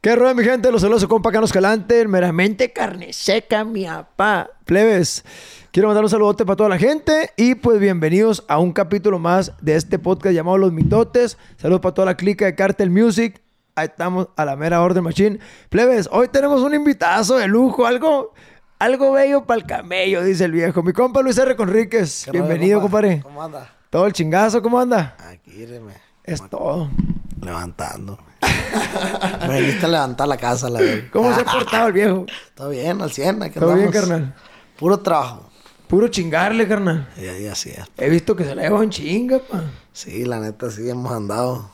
¿Qué rueda, mi gente? Los saludos a compa Carlos Calante, meramente carne seca, mi papá. Plebes, quiero mandar un saludote para toda la gente y pues bienvenidos a un capítulo más de este podcast llamado Los Mitotes. Saludos para toda la clica de Cartel Music. Ahí estamos a la mera orden machine. Plebes, hoy tenemos un invitazo de lujo, algo, algo bello para el camello, dice el viejo. Mi compa Luis R. Conríquez. ¿Qué rollo, Bienvenido, compa? compadre. ¿Cómo anda? Todo el chingazo, ¿cómo anda? Aquí, ireme. Es todo. Levantando. Me viniste a levantar la casa, la verdad. ¿Cómo se ha portado el viejo? Todo bien, al 100. Aquí ¿Todo bien, carnal? Puro trabajo. Puro chingarle, carnal. Y ahí así es. He visto que se la lleva en chinga, pa. Sí, la neta, sí hemos andado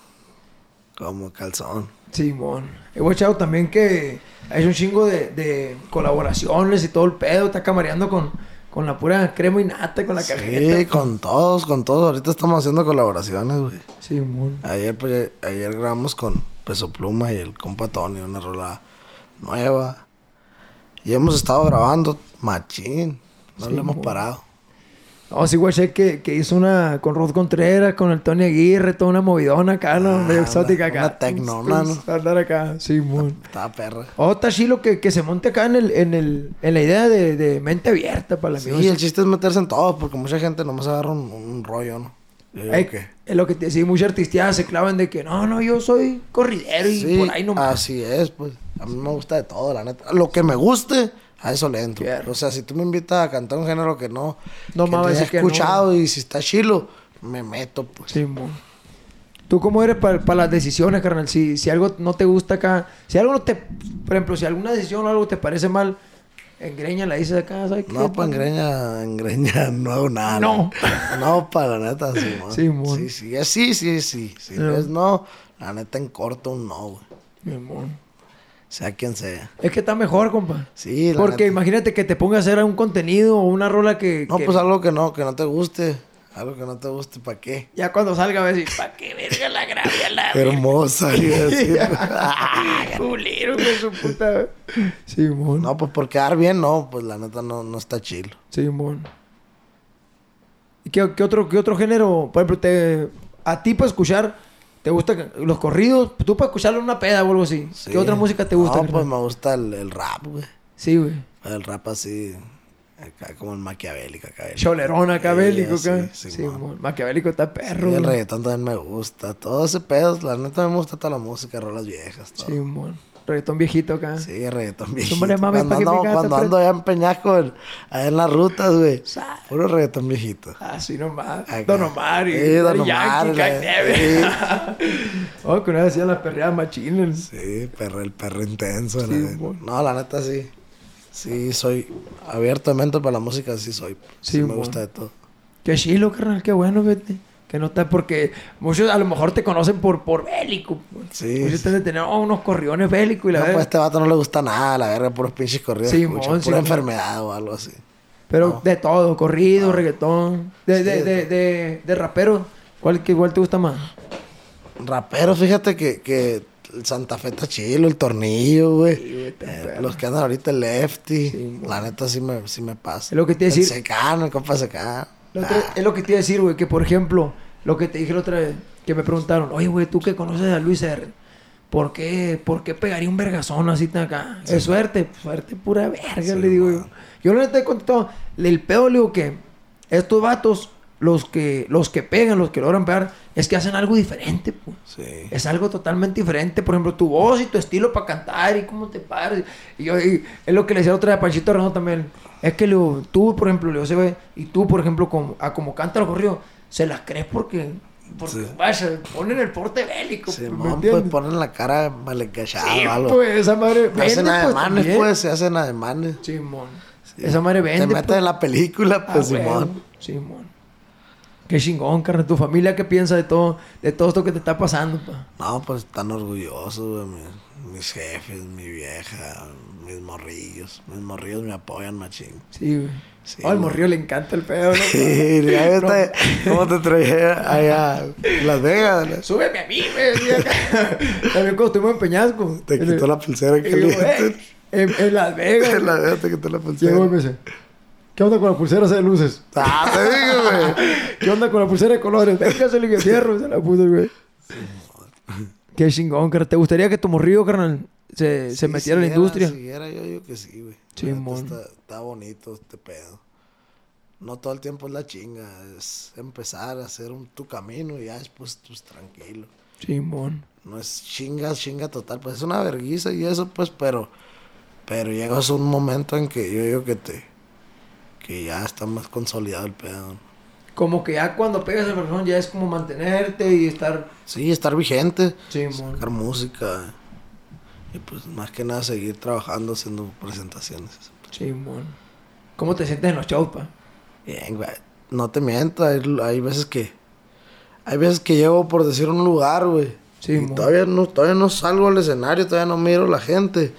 como calzón. Simón. He guachado también que ha hecho un chingo de, de colaboraciones y todo el pedo. Está camareando con, con la pura crema y nata, con la Sí, cajeta. con todos, con todos. Ahorita estamos haciendo colaboraciones, güey. Simón. Ayer, pues, ayer grabamos con Peso Pluma y el compa Tony una rola nueva. Y hemos estado grabando machín. No Sí, le hemos mo. parado. No, sí, guaché que, que hizo una con Rod Contreras, con el Tony Aguirre, toda una movidona acá, ¿no? Ah, Medio exótica acá. una tecnona, ¿no? Andar acá, Simón. Estaba perra. Oh, está chilo que, que se monte acá en, el, en, el, en la idea de, de mente abierta para la Sí, música. el chiste es meterse en todo, porque mucha gente nomás agarra un, un rollo, ¿no? Yo digo Ey, que- Es lo que te decía, muchas artisteadas se clavan de que no, no, yo soy corridero y Sí, por ahí nomás. así es, pues. A mí me gusta de todo, la neta. Lo que me guste, a eso le entro. O sea, si tú me invitas a cantar un género que no... No me te he no. escuchado y si está chilo, me meto, pues. Simón. ¿Tú cómo eres para las decisiones, carnal? Si, si algo no te gusta acá, si algo no te... Por ejemplo, si alguna decisión o algo te parece mal, en greña la dices acá, ¿sabes qué? No, pues en greña, en greña no hago nada. No. No, para la neta, sí, Sí, mon. Sí, sí, sí, sí, sí. Si No. es no, la neta en corto un no, güey. Simón. Sea quien sea. Es que está mejor, compa. Sí, la Porque neta. imagínate que te ponga a hacer un contenido o una rola que... No, que pues algo que no, que no te guste. Algo que no te guste, ¿para qué? Ya cuando salga a decir, ¿para qué la grabé a la hermosa. Culero, que su puta. Simón. no, pues por quedar bien, no, pues la neta no, no está chilo. Simón. ¿Y qué, qué otro, qué otro género? Por ejemplo, te, a ti para escuchar, ¿te gustan los corridos? Tú para escucharlo en una peda o algo así. Sí. ¿Qué otra música te gusta? No, carnal? pues me gusta el, el rap, güey. Sí, güey. El rap así, acá como el maquiavélico acá. Cholerón acá, Sí, bélico acá. sí. Maquiavélico está perro. el reggaetón también me gusta. Todo ese pedo, la neta me gusta toda la música, rolas viejas, todo. Sí, mon. Reggaetón viejito acá. Sí, reggaetón viejito. Cuando ando, cuando allá en Peñasco, en- allá en las rutas, güey. Puro reggaetón viejito. Así nomás. Acá. Don Omar y Sí, Don Omar, Yankee, la-. Oh, que una vez hacían las perreadas machines. Sí, perro, el perro intenso. Sí, la- no, la neta sí. Sí, soy abierto de mente para la música, sí soy. Sí, Sí, me gusta de todo. Qué chilo, carnal, qué bueno, vete. Que no está porque muchos a lo mejor te conocen por, por bélico. Sí, Muchos sí. te tener oh, unos corriones bélicos y la No, pues a verdad. este vato no le gusta nada, la verga, puros pinches corridos. Sí, escucha, mon, pura sí, mon. enfermedad o algo así. Pero no. de todo, corrido, reggaetón. De, Sí, de, de de, rapero, ¿cuál, que, ¿cuál te gusta más? Rapero, fíjate que, que el Santa Fe está chilo, el tornillo, güey. Sí, Eh, los que andan ahorita el Lefty. Sí, la neta sí me, sí me pasa. Es lo que te iba a El decir. secano, el compa secano. Otra- es lo que te iba a decir, güey, que por ejemplo, lo que te dije la otra vez, que me preguntaron, oye, güey, tú que conoces a Luis R., ¿por qué, ¿por qué pegaría un vergazón así tan acá? es suerte, suerte pura verga, Sí, le digo yo. Yo la neta he contado, el pedo, le digo que estos vatos, los que, los que pegan, los que logran pegar, es que hacen algo diferente, pues. Sí. Es algo totalmente diferente. Por ejemplo, tu voz y tu estilo para cantar y cómo te paras. Y yo, y es lo que le decía otra vez a Panchito Renato también. Es que digo, tú, por ejemplo, le digo, se ve, y tú, por ejemplo, como, a como canta los corridos, se las crees porque, porque Sí. vaya, ponen el porte bélico. Sí, ¿me mon, pues ponen la cara mal encachada Sí, pues, esa madre vende, hacen pues, ademanes, pues, se hacen ademanes. Simón. Esa madre vende, Te meten pues. en la película, Ah, pues, huevo. Simón. Simón. Qué chingón, carnal. ¿Tu familia qué piensa de todo, de todo esto que te está pasando, pa? No, pues están orgullosos, güey. Mis, mis jefes, mi vieja, mis morrillos. Mis morrillos me apoyan, machín. Sí, güey. Sí, Oh, al güey. morrillo le encanta el pedo, ¿no? Sí, ya está. ¿Cómo te traje allá? Las Vegas. ¿no? Súbeme a mí, acá. También cuando estuvimos en Peñasco. Te quitó la pulsera "Ey, caliente. en, Las Vegas. En Las Vegas te quitó la pulsera. Llegó y me dice, ¿qué onda con la pulsera de luces? Ah, te digo, güey. ¿Qué onda con la pulsera de colores? Venga, se le fierro, se la puso, güey. Qué chingón, carnal. ¿Te gustaría que tu morrillo, carnal, se, se metiera en la industria. Sí, era, yo digo que sí, güey. Mon. Está, está bonito este pedo. No todo el tiempo es la chinga, es empezar a hacer un, tu camino y ya después pues tranquilo. Simón. No es chinga, chinga total, pues es una verguiza y eso pues, pero pero llegas a un momento en que yo digo que te que ya está más consolidado el pedo. Como que ya cuando pegas el balón ya es como mantenerte y estar. Sí, estar vigente, Simón. sacar música y pues más que nada seguir trabajando haciendo presentaciones. Simón. ¿Cómo te sientes en los shows, pa? Bien, güey. No te miento, hay, hay veces que. Hay veces que llego por decir un lugar, güey. Sí, y todavía no, todavía no salgo al escenario, todavía no miro a la gente.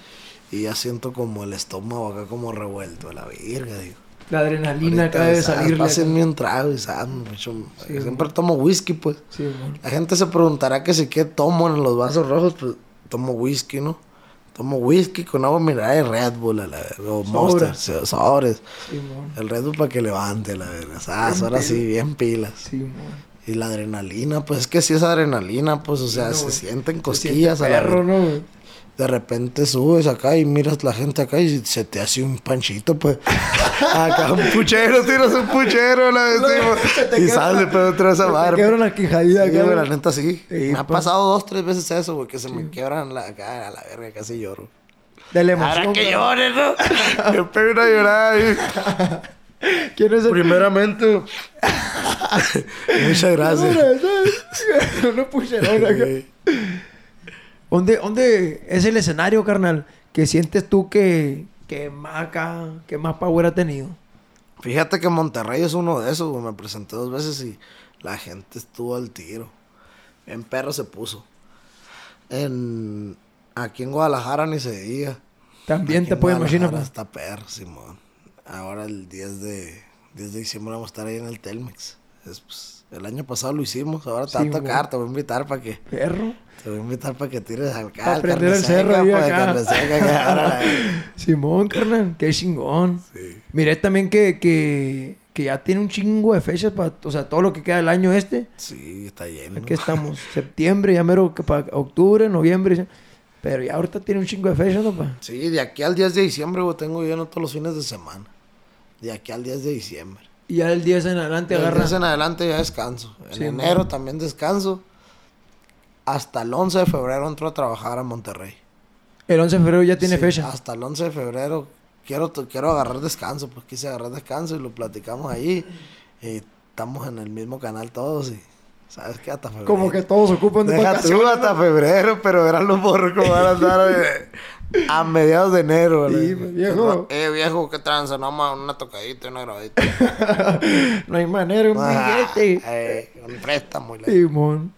Y ya siento como el estómago acá como revuelto, a la verga, digo. La adrenalina Ahorita, acaba de ¿sabes? salir. Pásenme un trago Sí, Siempre tomo whisky, pues. Simón. La gente se preguntará que si qué tomo en los vasos rojos, pues tomo whisky, ¿no? Tomo whisky con agua mineral y Red Bull, a la verga. O Monster, Sobres. sí. El Red Bull para que levante, la verga. Ah, ahora sí, bien pilas. Simón. Y la adrenalina, pues es que si es adrenalina, pues, o sea, no, se sienten Se cosquillas a la. ¿no? De repente subes acá y miras la gente acá y se te hace un panchito, pues. acá un puchero, tiras un puchero, la decimos. Te y sale, pero otra vez a Se te quebran las quijadillas Sí, güey, la neta sí. Sí, me ha pa. pasado dos, tres veces eso, güey, que se me quebran la cara a la verga, casi lloro. De la emoción. Ahora que güey. llore, ¿no? Me pego una llorada ahí. ¿Quién es el Primeramente, muchas gracias. Una pucherona. Sí. ¿Dónde, ¿Dónde es el escenario, carnal? Que sientes tú que, que más acá, que más power ha tenido. Fíjate que Monterrey es uno de esos, güey. Me presenté dos veces y la gente estuvo al tiro. En perro se puso. En... Aquí en Guadalajara ni se diga. También Aquí te puedo imaginar. Está perro, Simón. Ahora el 10 de, 10 de diciembre vamos a estar ahí en el Telmex. Es, pues, el año pasado lo hicimos, ahora te va a tocar, te voy a invitar para que... Perro. Te voy a invitar para que tires acá. Pa' al prender el cerro ahí acá. Simón, carnal. Qué chingón. Sí. Miré también que, que, que ya tiene un chingo de fechas para... O sea, todo lo que queda del año este. Sí, está lleno. Aquí estamos. Septiembre, ya mero para octubre, noviembre. Pero ya ahorita tiene un chingo de fechas, ¿no, pa? Sí, de aquí al 10 de diciembre, güey, tengo lleno todos los fines de semana. De aquí al 10 de diciembre. Y ya el 10 en adelante Del agarra... 10 en adelante ya descanso. En Sí, enero man. también descanso. Hasta el 11 de febrero entro a trabajar a Monterrey. El 11 de febrero ya tiene Sí, fecha. Hasta el 11 de febrero quiero, quiero agarrar descanso. Pues quise agarrar descanso y lo platicamos ahí. Y estamos en el mismo canal todos y... ¿Sabes qué? Hasta febrero. Como que todos ocupan de Deja tú hasta febrero, pero verán los borros como van a andar eh, a mediados de enero. Sí, pues, viejo. Eh, viejo, qué tranza, no más una tocadita y una grabadita. no hay manera, un Ah, billete. eh, un préstamo. Simón.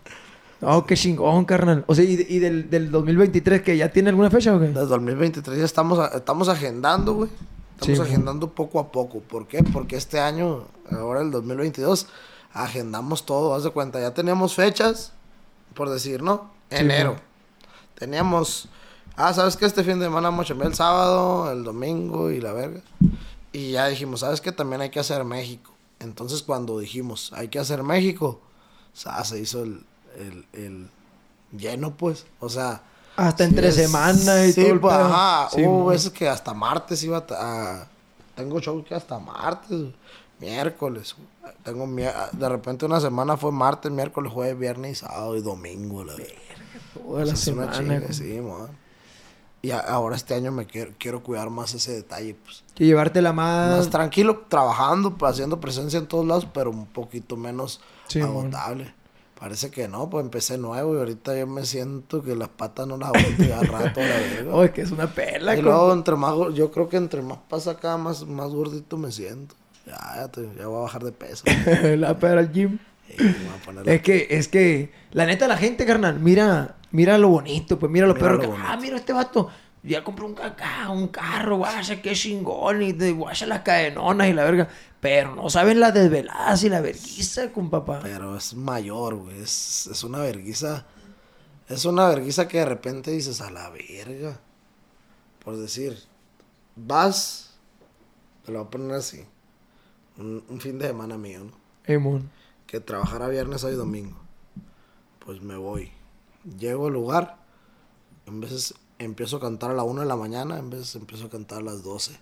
Oh, qué chingón, carnal. O sea, ¿y, y del, del 2023 que ya tiene alguna fecha o qué? Desde 2023 ya estamos, estamos agendando, güey. Estamos Sí, agendando poco a poco. ¿Por qué? Porque este año, ahora el 2022, agendamos todo. Haz de cuenta, ya teníamos fechas, por decir, ¿no? Sí, Enero. mo. Teníamos, ah, ¿sabes qué? Este fin de semana vamos a chambear el sábado, el domingo y la verga. Y ya dijimos, ¿sabes qué? También hay que hacer México. Entonces, cuando dijimos, hay que hacer México, o sea, se hizo el, el, el lleno, pues. O sea, Hasta Sí, entre semana y sí, todo pues, ajá. Sí, Hubo mo. veces que hasta martes iba a... tengo show que hasta martes, miércoles. Tengo mier- de repente una semana fue martes, miércoles, jueves, viernes, sábado y domingo. La verdad. Toda la semana. chinga, güey. sí, man. Y a- ahora este año me quiero, quiero cuidar más ese detalle, pues. Que llevártela más... Más tranquilo, trabajando, pues, haciendo presencia en todos lados, pero un poquito menos Sí, agotable. Parece que no, pues empecé nuevo y ahorita yo me siento que las patas no las aguanto ya rato, la. Oh, es que es una pela, y luego entre más, yo creo que entre más pasa acá, más, más gordito me siento. Ya, ya, te- ya voy a bajar de peso. la pera al gym. A la- Es que, es que, la neta, la gente, carnal, mira, mira lo bonito, pues mira lo Mira perro lo que, ah, mira este vato, ya compró un cacao, un carro, guacha, qué chingón, y de guacha las cadenonas y la verga. Pero no saben las desveladas y la verguiza, con papá. Pero es mayor, güey. Es, es una verguiza. Es una verguiza que de repente dices a la verga. Por decir, vas, te lo voy a poner así. Un, un fin de semana mío, ¿no? Mon. Que trabajara viernes, sábado y domingo. Pues me voy. Llego al lugar. En veces empiezo a cantar a la 1 de la mañana, en vez empiezo a cantar a las 12.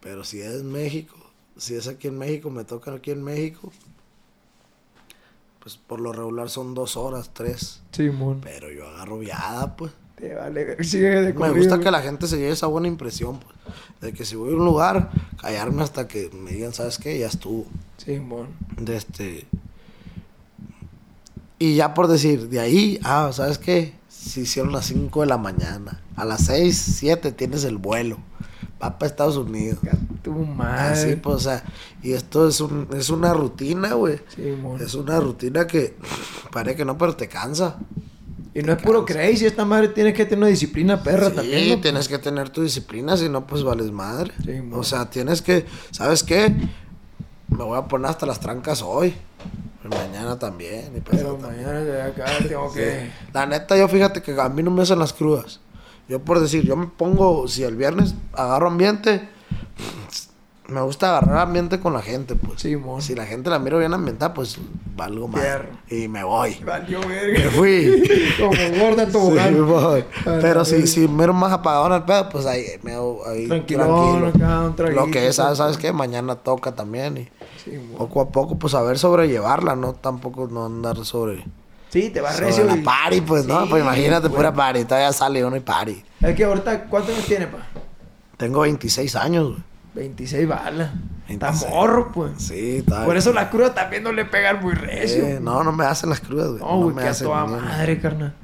Pero si es México, si es aquí en México, me toca aquí en México, pues por lo regular son dos horas, tres. Simón. Pero yo agarro viada, pues. Te vale, sigue de Me gusta güey. que la gente se lleve esa buena impresión, pues. De que si voy a un lugar, callarme hasta que me digan, ¿sabes qué? Ya estuvo. Simón. De este. Y ya por decir, de ahí, ah, ¿sabes qué? Se hicieron las 5 de la mañana. A las 6, 7 tienes el vuelo. Va para Estados Unidos. Tu madre. Así, pues, o sea, y esto es, un, es una rutina, güey. Simón. Es una rutina que parece que no, pero te cansa. Y no es puro crazy, esta madre tiene que tener una disciplina perra Sí, también. ¿no? tienes que tener tu disciplina, si no, pues vales madre. Sí, o sea, tienes que, ¿sabes qué? Me voy a poner hasta las trancas hoy. Mañana también. y Pero pasado también. mañana de acá tengo que. La neta, yo fíjate que a mí no me hacen las crudas. Yo por decir, yo me pongo, si el viernes agarro ambiente, me gusta agarrar ambiente con la gente, pues. Simón. Si la gente la miro bien ambientada, pues valgo más. Y me voy. Valió Me verga. fui. Como gorda en Sí, me Pero si, si miro más apagado en el pedo, pues ahí me ahí tranquilo. acá, un traguito, Lo que es, ¿sabes. ¿sabes qué? Mañana toca también y Poco a poco, pues saber sobrellevarla, ¿no? Tampoco no andar sobre, Sí, te va sobre recio. la y- party, pues, ¿no? Sí, Pues imagínate, güey. pura party, todavía sale uno y party. Es que ahorita, ¿cuántos años tiene, pa? Tengo 26 años, güey. 26 balas. Está 26. morro, pues. Sí, está Por eso la cruda también no le pegan muy recio. Eh, no, no me hacen las crudas, güey. No, güey, me que a hacen toda madre, carnal.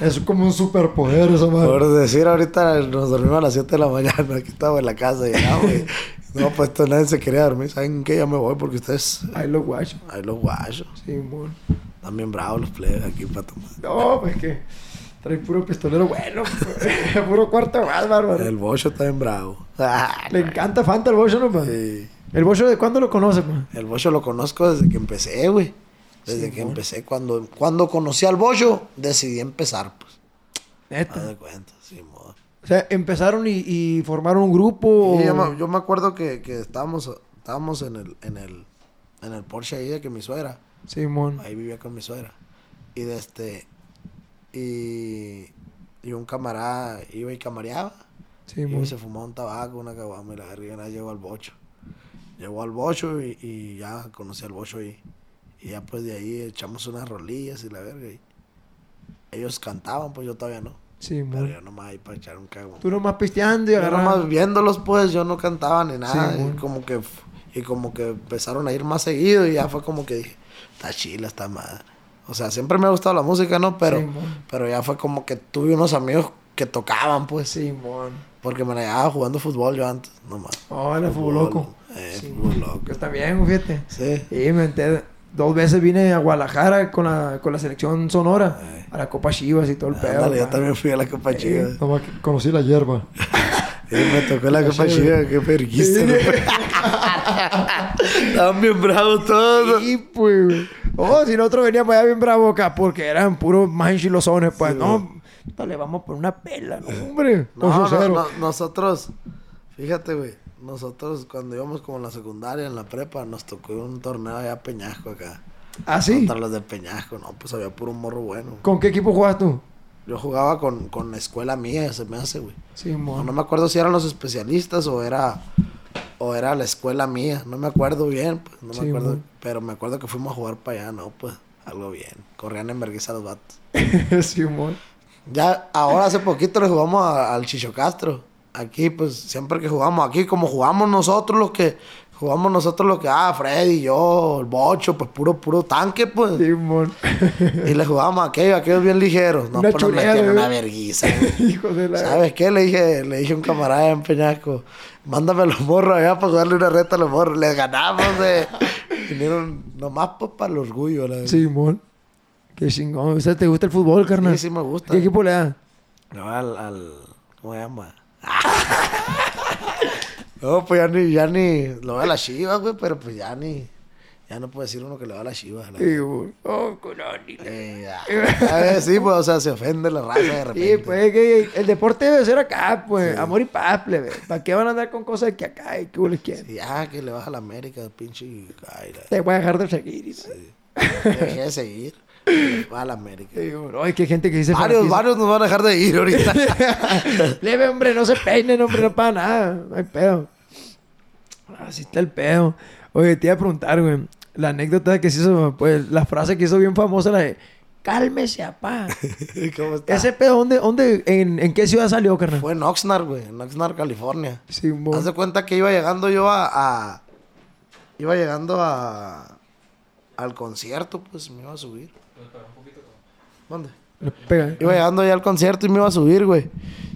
Es como un superpoder esa madre. Por decir, ahorita nos dormimos a las 7 de la mañana, aquí estamos en la casa, llegamos, güey. No, pues esto nadie se quería dormir. ¿Saben qué? Ya me voy porque ustedes, Ahí lo guacho. ahí los guachos. Simón. Están bien bravos los plebes aquí para tomar. No, pues que trae puro pistolero bueno. puro cuarto más, bárbaro. El bocho está bien bravo. Le encanta Fanta el bocho, ¿no? Sí. ¿El bocho de cuándo lo conoce, pa? El bocho lo conozco desde que empecé, güey. Desde Sí, que empecé. Cuando, cuando conocí al bocho, decidí empezar, pues. Neta. de cuenta, sí. O sea, empezaron y, y formaron un grupo. Yo, me, yo me acuerdo que, que estábamos, estábamos en el, en el, en el Porsche ahí de que mi suegra. Simón. Ahí vivía con mi suegra. Y de este. Y. Y un camarada iba y camareaba. Simón. Y se fumaba un tabaco, una caguama y la verga, llegó al bocho. Llegó al bocho y, y ya conocí al bocho y, y ya pues de ahí echamos unas rolillas y la verga. Y ellos cantaban, pues yo todavía no. Pero Simón. yo nomás ahí para echar un cago. Tú nomás pisteando y Yo nomás agarrando. viéndolos, pues yo no cantaba ni nada. Sí, y como que y como que empezaron a ir más seguido y ya fue como que dije, está chila esta madre. O sea, siempre me ha gustado la música, ¿no? Pero, Sí, mon. pero ya fue como que tuve unos amigos que tocaban, pues. Simón. Porque me la llevaba jugando fútbol yo antes, nomás. Hola, fútbol loco. Eh, Sí, fútbol loco. Está bien, fíjate. Sí. Sí, me enteré. Dos veces vine a Guadalajara con la, con la selección sonora. Eh. A la Copa Chivas y todo el pedo. Ándale, yo también fui a la Copa Chiva. Nomás que conocí la hierba. Y me tocó la Copa Sí. Chiva, qué perguista. Estaban bien bravos todos. Sí, pues. Oh, si nosotros veníamos allá bien bravo acá porque eran puros más enchilosones, pues. Sí, no, le vamos por una pela, no, hombre. No, no, 8-0. no, nosotros, fíjate, güey, nosotros cuando íbamos como en la secundaria, en la prepa, nos tocó un torneo allá a Peñasco acá. ¿Ah, sí? Contra los de Peñasco, no, pues había puro morro bueno. ¿Con qué equipo juegas tú? Yo jugaba con, con la escuela mía, se me hace, güey. Sí, No, no me acuerdo si eran los especialistas o era o era la escuela mía, no me acuerdo bien, pues, no me Sí, acuerdo, pero me acuerdo que fuimos a jugar para allá, no, pues, algo bien. Corrían en vergüenza los vatos. sí, mon. Ya, ahora hace poquito le jugamos a- al Chicho Castro. Aquí, pues, siempre que jugamos aquí, como jugamos nosotros los que, jugamos nosotros los que, ah, Freddy, yo, el Bocho, pues puro, puro tanque, pues. Sí, mon. Y le jugamos a aquellos, aquellos bien ligeros. No, Una pues nos metían una verguiza. güey. Hijo de la... ¿Sabes qué? Le dije, le dije a un camarada en Peñasco, mándame los morros allá para jugarle una reta a los morros. Les ganamos, de Vinieron nomás pues, para el orgullo, la verdad. Sí, mon. Qué chingón. ¿Usted te gusta el fútbol, carnal? Sí, sí me gusta. ¿Qué equipo le da? No, al, al. ¿Cómo se llama? no, pues ya ni, ya ni. Lo ve a la Chivas, güey, pero pues ya ni. Ya no puede decir uno que le va a la Chivas. la Sí. Oh. Eh, ya. A ver, sí, pues, o sea, se ofende la raza de repente. Sí, pues es que el deporte debe ser acá, pues. Amor y paz, plebe. ¿Para qué van a andar con cosas que acá y que les quieren? Sí, ah, que le baja a la América, pinche. Ay, la- Te voy a dejar de seguir. y- sí. Dejé de seguir. Va a la América. Ay, qué gente que dice Varios, fanatismo. varios nos van a dejar de ir ahorita. Leve, hombre, no se peinen, hombre, no para nada. No hay pedo. Así está el pedo. Oye, te iba a preguntar, güey. La anécdota que se hizo, pues, la frase que hizo bien famosa, la de cálmese, apá. ¿Cómo está? Ese pedo, ¿dónde, dónde, en, en qué ciudad salió, carnal? Fue en Oxnard, güey. En Oxnard, California. Sí, Haz de cuenta que iba llegando yo a, a- Iba llegando a... Al concierto, pues me iba a subir. ¿Dónde? pega. Iba llegando ya al concierto y me iba a subir, güey.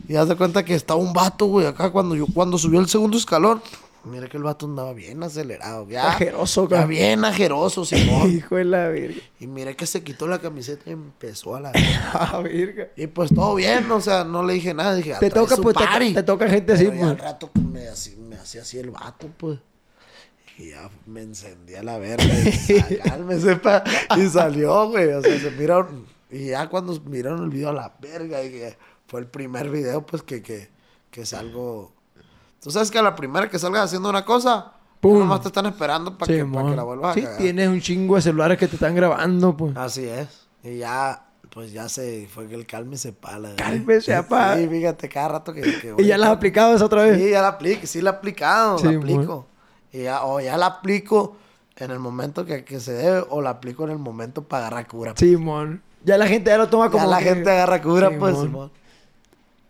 Y haz de cuenta que estaba un vato, güey, acá cuando yo cuando subió el segundo escalón. Mira que el vato andaba bien acelerado, ya. Ajeroso, ya bien ajeroso, Simón. Hijo de la verga. y mire que se quitó la camiseta y empezó a la... Ah, verga. Y pues todo bien, o sea, no le dije nada. Dije, Te "Ah, trae toca, pues, te, party". te toca gente así, Pero ya pues. al rato pues, me, así- me hacía así el vato, pues. Y ya me encendía la verga. Y sa- cálmese, pa. Y salió, güey. O sea, se miraron. Y ya cuando miraron el video a la verga, dije, fue el primer video, pues, que, que, que salgo. Tú sabes que a la primera que salgas haciendo una cosa, Pum. nomás te están esperando para Sí, que, pa' mon. que la vuelvas Sí, a cagar. tienes un chingo de celulares que te están grabando, pues. Así es. Y ya, pues ya se fue que el cálmese pala. Cálmese, apá. Sí, fíjate, cada rato que, que ¿Y ya las has aplicado esa otra vez? Sí, ya la aplico, sí la he aplicado, Sí, la aplico. Y ya, o ya la aplico en el momento que, que se debe, o la aplico en el momento para agarrar cura. Simón. Ya la gente ya lo toma como ya la que- gente agarra cura, pues, Simón.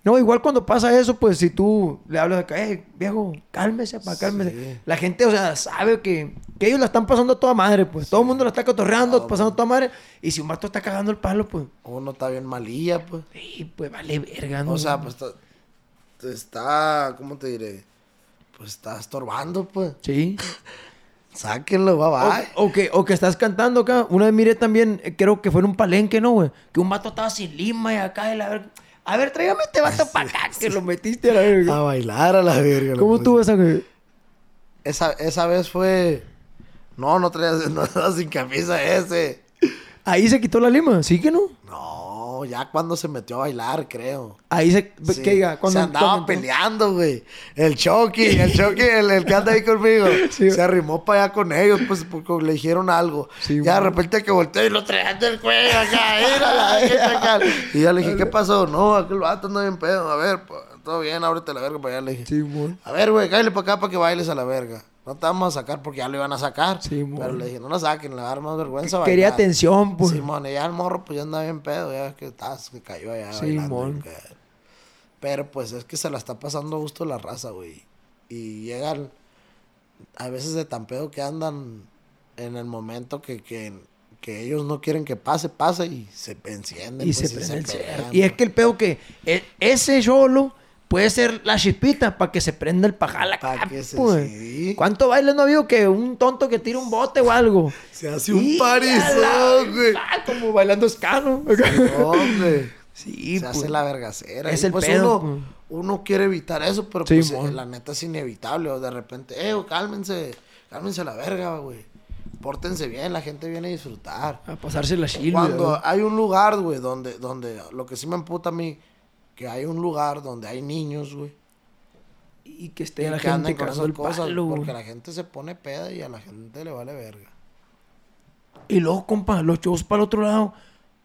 No, igual cuando pasa eso, pues si tú le hablas de que, eh, viejo, cálmese, pa, cálmese. Sí. La gente, o sea, sabe que, que ellos la están pasando a toda madre, pues. Todo el mundo la está cotorreando, pasando a toda madre. Y si un vato está cagando el palo, pues, Uno está bien malilla, pues. sí, pues vale verga, ¿no? O sea, pues está, está, ¿cómo te diré? Pues está estorbando, pues. Sí. Sáquenlo, bye bye. O, o que, o que estás cantando acá. Una vez miré también, eh, creo que fue en un palenque, ¿no, güey? Que un vato estaba sin lima y acá, y la verga. A ver, tráigame este vato para acá, que lo metiste a la verga. A bailar a la verga. ¿Cómo estuvo esa, güey? Esa, esa vez fue... No, no traía, no sin camisa ese. Ahí se quitó la lima, ¿sí que no? No, ya cuando se metió a bailar, creo. Ahí se... Sí. que diga, cuando se andaba peleando, güey. El Chucky, el Chucky, el, el que anda ahí conmigo. Sí. Se arrimó para allá con ellos, pues, porque le dijeron algo. Sí, ya de repente que volteó y lo traían del cuello acá, ¿qué acá? Y ya le dije, ¿qué pasó? No, aquel vato anda bien pedo. A ver, pues, todo bien, ábrete la verga para allá, le dije. A ver, güey, cállate para acá para que bailes a la verga. No te vamos a sacar porque ya lo iban a sacar. Sí. Pero le dije, no la saquen, le va a dar más vergüenza Quería bailar. atención, pues. Simón, y ya el morro pues ya andaba bien pedo, ya ves que estás, que cayó allá mon. que- Pero pues es que se la está pasando a gusto la raza, güey. Y llegan a veces de tan pedo que andan en el momento que, que, que ellos no quieren que pase, pase y se encienden. y pues, se pelean, cerro. Y es que el pedo que e- ese solo puede ser la chispita para que se prenda el pajal acá, Pa' que se- pues. sí. ¿Cuánto baile no ha habido que un tonto que tira un bote o algo? Se hace un parizón, güey. Como bailando escano. Hombre. Sí, se pues. hace la vergacera. Es y el pues pedo, uno, pues. uno quiere evitar eso, pero Sí, pues eh, la neta es inevitable. O de repente, eh, cálmense, cálmense la verga, güey. Pórtense bien, la gente viene a disfrutar. A pasarse la chile. Cuando hay un lugar, güey, donde, donde, lo que sí me emputa a mí, que hay un lugar donde hay niños, güey. Y que esté y la que gente con esas el cosas, palo, porque la gente se pone peda y a la gente le vale verga. Y luego, compa, los shows para el otro lado.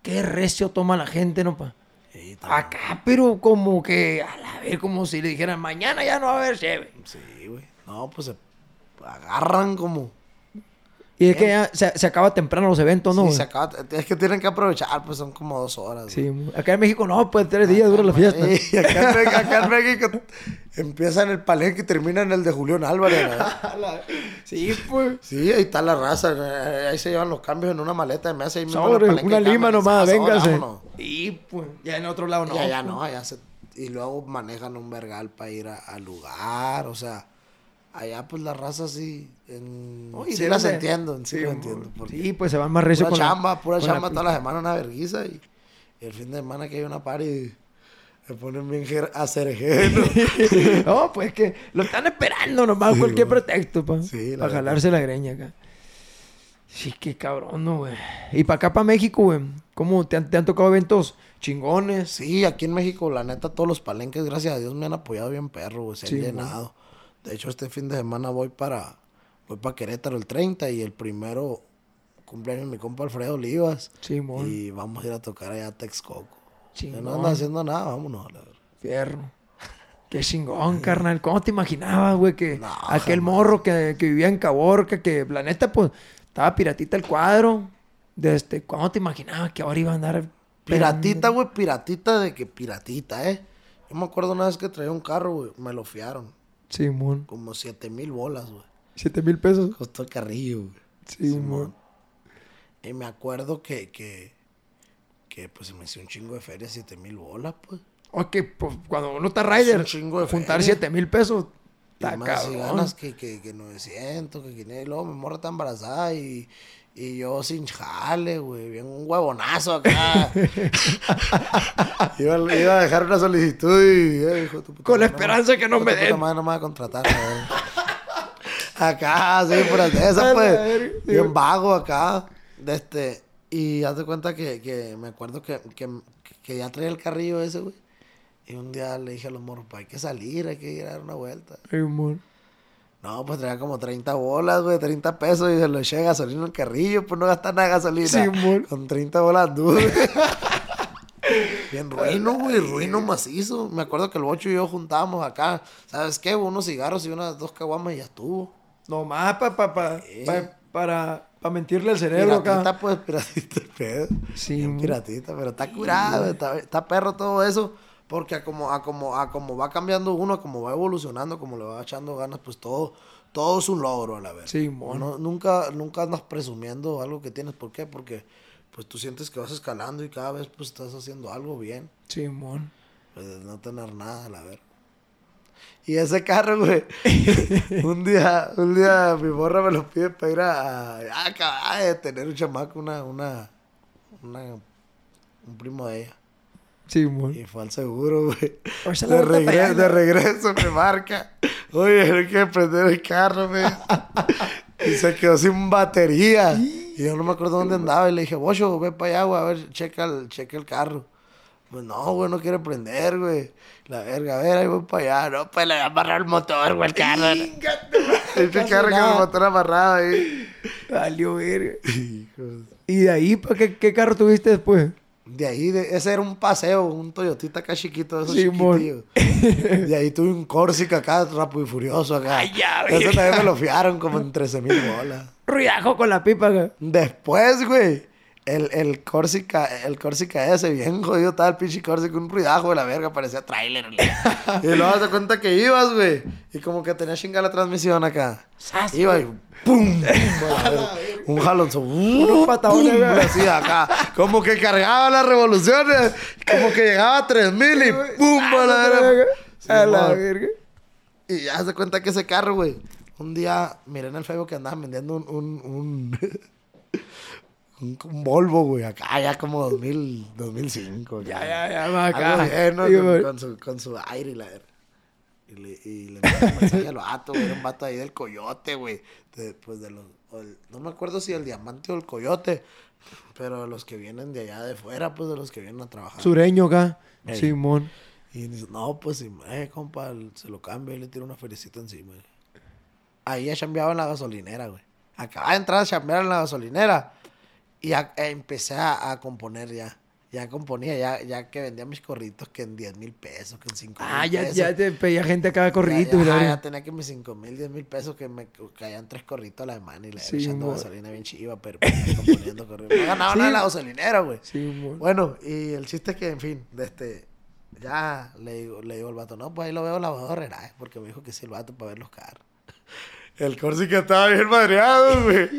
Qué recio toma la gente, ¿no, pa? Sí. Acá, pero como que, a la vez, como si le dijeran, mañana ya no va a haber cheve. Sí, güey. No, pues se agarran como... Y es que ya se, se acaba temprano los eventos, ¿no? Sí, se acaba- es que tienen que aprovechar, pues son como dos horas. Sí, güey. acá en México no, pues tres días dura la fiesta. Sí, acá, en, México- acá en México empieza en el palenque y termina en el de Julián Álvarez. ¿verdad? Sí, pues. Sí, ahí está la raza. eh, Ahí se llevan los cambios en una maleta de mesa. Ahí mismo en el Sobre, una lima nomás, sobre, véngase. Y pues, ya en otro lado no. ya, ya pues. no, allá se... Y luego manejan un vergal para ir a- al lugar, o sea... Allá pues la raza sí... En... No, sí las de- entiendo, sí, lo entiendo. porque Sí, pues se van más recio Pura con la- chamba, pura con la chamba pi- toda la semana una verguiza y, y el fin de semana que hay una party me ponen bien jer- a ser ajeno. no, pues que lo están esperando nomás, Sí, cualquier güey. pretexto, pa. Sí, la para jalarse la greña acá. Sí, qué cabrón, ¿no, güey? Y para acá, para México, güey. ¿Cómo te han, te han tocado eventos chingones? Sí, aquí en México, la neta, todos los palenques, gracias a Dios, me han apoyado bien perro, güey, se han güey. De hecho, este fin de semana voy para voy para Querétaro el 30 y el primero cumpleaños mi compa Alfredo Olivas. Simón. Y vamos a ir a tocar allá a Texcoco. Chingón. no anda haciendo nada, vámonos. la verdad. Fierro. Qué chingón, carnal. ¿Cómo te imaginabas, güey? Que No, aquel jamás. morro que, que vivía en Caborca, que la neta, pues, estaba piratita el cuadro. De este, ¿Cómo te imaginabas que ahora iba a andar Piratita, güey, piratita de que piratita, ¿eh? Yo me acuerdo una vez que traía un carro, güey, me lo fiaron. Simón. Como siete mil bolas, güey. Siete mil pesos. Costó el carrillo, güey. Simón. Y me acuerdo que, que, que pues me hizo un chingo de feria, siete mil bolas, pues. Ok, pues cuando uno está rider, un chingo de juntar feria. siete mil pesos, Y está más si cabrón. ganas que, que, que 900, que 500, y luego mi morra está embarazada y, y yo sin jale, güey, bien un huevonazo acá. iba, iba a dejar una solicitud y... eh, hijo de tu puta Con la madre, esperanza que no me den. madre, no me va a contratar, güey. Acá, sí, por esa, pues. Bien vago acá. De este, y haz de cuenta que, que me acuerdo que, que, que ya traía el carrillo ese, güey. Y un día le dije a los morros, pues hay que salir, hay que ir a dar una vuelta. Simón. No, pues traía como 30 bolas, güey, 30 pesos y se lo eché de gasolina al carrillo, pues no gastar nada de gasolina. Simón. Con 30 bolas anduve. Bien ruino, güey, ruino macizo. Me acuerdo que el bocho y yo juntábamos acá, ¿sabes qué? Unos cigarros y unas dos caguamas y ya estuvo. Nomás pa, pa, pa- Sí. pa- para, para mentirle al cerebro Piratita, acá. pues, piratita el pedo. Sí, Bien piratita, pero está curado, está, está perro todo eso. Porque a como, a como, a como va cambiando uno, a como va evolucionando, como le va echando ganas, pues todo, todo es un logro a la vez. Sí, mo. No, nunca, nunca andas presumiendo algo que tienes. ¿Por qué? Porque pues tú sientes que vas escalando y cada vez pues estás haciendo algo bien. Simón. Pues de no tener nada, a la ver. Y ese carro, güey. un día, un día mi morra me lo pide para ir a, a, acabar de tener un chamaco, una, una, una, un primo de ella. Simón. Y fue al seguro, güey. De, regre- de regreso me marca. Oye, hay que prender el carro, güey. Y se quedó sin batería. Y yo no me acuerdo dónde andaba. Y le dije, Bocho, ve para allá, güey, a ver, checa el, checa el carro. Pues no, güey, no quiere prender, güey. La verga, a ver, ahí voy para allá. No, pues le voy a amarrar el motor, güey, el carro. Este carro con el motor amarrado ahí. Valió verga. ¿Y de ahí, pa, qué, qué carro tuviste después? De ahí, de- ese era un paseo, un Toyotita acá chiquito, de esos Simón. chiquitillos. De ahí tuve un Corsica acá, rápido y furioso acá. Ay, ya, güey. también me lo fiaron como en 13 mil bolas. Ruidajo con la pipa acá. Después, güey, el, el Corsica, el Corsica ese, bien jodido, estaba el pinche Corsica, un ruidajo de la verga, parecía trailer. güey. y luego das cuenta que ibas, güey, y como que tenía chinga la transmisión acá. Iba y ¡pum! verga. Un jalonzo. Unos ¡pum! güey. así acá. Como que cargaba las revoluciones, como que llegaba a 3000 y ¡pum! a la verga. A la verga. Y ya se cuenta que ese carro, güey. Un día miré en el Facebook que andaban vendiendo un. Un, un, un, Volvo, güey. Acá ya como 2000, 2005. Ya, ya, ya, va acá. Con, su, con su aire y la. Y le, y le mandé un mensaje al vato, güey. Era un vato ahí del coyote, güey. De, pues de los. O el- no me acuerdo si el diamante o el coyote. Pero los que vienen de allá de fuera, pues de los que vienen a trabajar. Sureño acá. Simón. Y dice, no, pues, sí, eh, compa, se lo cambia y le tira una felicita encima. Ahí ya chambeaba en la gasolinera, güey. Acababa de entrar a chambear en la gasolinera. Y eh, empecé a, a componer ya. Ya componía, ya, ya que vendía mis corritos que en 10 mil pesos, que en 5 mil Ah, ya, pesos. ya te pedía gente corrido. Ya, y ya, la ajá, verga. ya tenía que mis 5 mil, 10 mil pesos que me caían tres corritos a la semana y le Sí, echando gasolina bien chiva, pero pues, componiendo corridos. No ganaba Sí. nada la gasolinera, güey. Simón. Bueno, y el chiste es que, en fin, de este, ya le digo, le digo al vato, no, pues ahí lo veo lavador Herrera, porque me dijo que sí el vato para ver los carros. El Corsica estaba bien madreado, güey.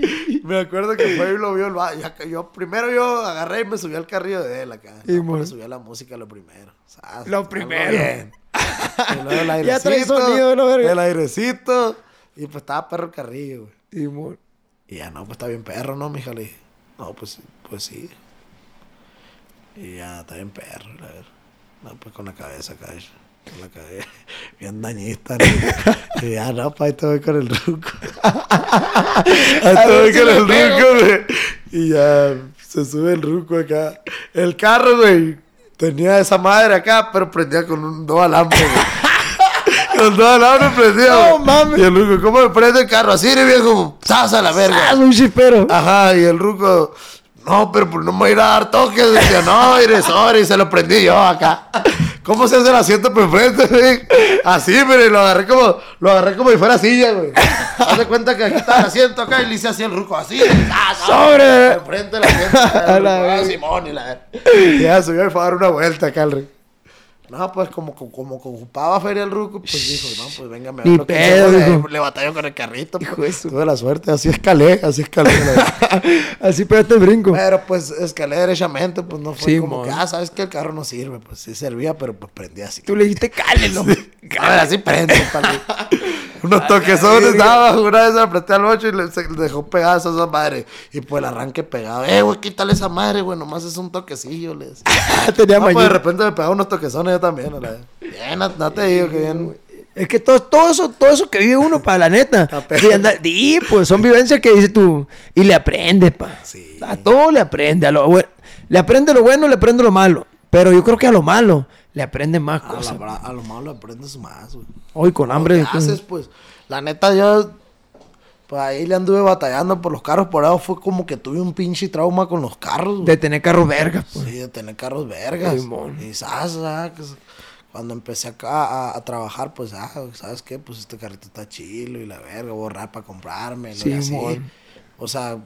Me acuerdo que fue y lo vio el. Ya que Yo, primero yo agarré y me subí al carrillo de él acá. No, pues, le subí a la música lo primero. Sas, Lo algo primero. bien. Y luego el airecito. Ya trae sonido, la verga. El airecito. Y pues estaba perro el carrillo, güey. Simón. Y ya, no, pues está bien perro, ¿no, mija? Le dije, no, pues, pues sí. Y ya, está bien perro, la verdad. No, pues con la cabeza acá, la cabeza, bien dañista, ¿no? y ya, no, ahí te voy con el ruco. ahí te ver voy con el ruco, güey. Y ya, se sube el ruco acá. El carro, güey, tenía esa madre acá, pero prendía con un, dos alambres, güey. La mano prendida. No, mames. Y el ruco, ¿cómo me prende el carro? Así, viejo. ¡Sas a la verga! Ah, un chispero. Ajá, y el ruco, no, pero pues no me voy a ir a dar toques. Decía, no, iré sorry, y se lo prendí yo acá. ¿Cómo se hace el asiento por enfrente, güey? Así, mire, lo agarré como, lo agarré como si fuera silla, güey. Haz de cuenta que aquí está el asiento acá y le hice así el ruco, así. ¡ah, ¡Sobre! Enfrente la gente. A la ah. Simón y la ya y fue a dar una vuelta acá al ruco. No, pues como, como, como ocupaba feria el ruco, pues dijo, no, pues venga, me Ni pedo, le, le batalló con el carrito. Hijo pues. de su- Tuve la suerte, así escalé, así escalé. Así pegaste el brinco. Pero pues escalé derechamente, pues no fue Sí, como mon. que, ah, sabes que el carro no sirve, pues sí servía, pero pues prendía así. Tú le dijiste, cálelo. A ver, así prende. Unos toquezones daba, una vez apreté al bocho y le, se dejó pegadas a esa madre. Y pues el arranque pegado. Eh, güey, quítale esa madre, güey, nomás es un toquecillo, les. Tenía No, pues de repente me pegaba unos toquezones yo también, vez. Bien, no, no te digo que bien. Es que todo, todo eso, todo eso que vive uno, para la neta. Y, anda- y, pues son vivencias que dices tú. Y le aprendes, pa. Sí. A todo le aprende. A lo, le aprende lo bueno, le aprende lo malo. Pero yo creo que a lo malo le aprende más A, cosas. a lo malo aprendes más, güey. Hoy con hambre. ¿Qué haces, pues? La neta, yo. Pues ahí le anduve batallando por los carros. Por ahí fue como que tuve un pinche trauma con los carros, güey. De tener carros vergas, pues. Sí, de tener carros vergas. Y sabes, cuando empecé acá a, a trabajar, pues, ah, ¿sabes qué? Pues este carrito está chilo y la verga, borrar para comprármelo y así. O sea,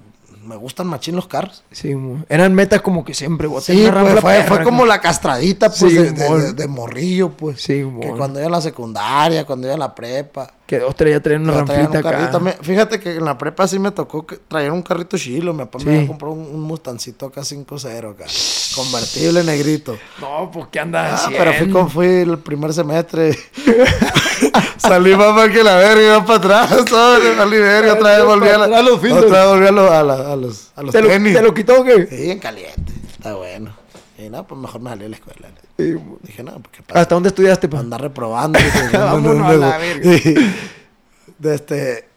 me gustan machín los carros. Sí, mo. eran metas como que siempre. a Sí, pues, fue, como la castradita, pues, Sí, de, de- de- de morrillo, pues. Sí, que mon. cuando iba en la secundaria, cuando iba en la prepa. Que dos, tres ya traían una carrito. acá. Me- Fíjate que en la prepa sí me tocó que traer un carrito chilo. Mi papá Sí. me había comprado un, un Mustancito acá 5.0 acá. Convertible negrito. No, pues ¿qué andas Ah, pero fui, con, fui el primer semestre. Salí más mal que la verga, iba para atrás. Todo, salí verga, otra vez volví a, la, los otra vez volví a, lo- a, la- a los, a los ¿Te lo, tenis. ¿Te lo quitó o qué? Sí, en caliente. Está bueno. Y no, pues mejor me salí a la escuela. Dije, no, pues qué pasa. ¿Hasta dónde estudiaste, pa? Andar reprobando. dije, no, no, Vámonos a la verga. De este,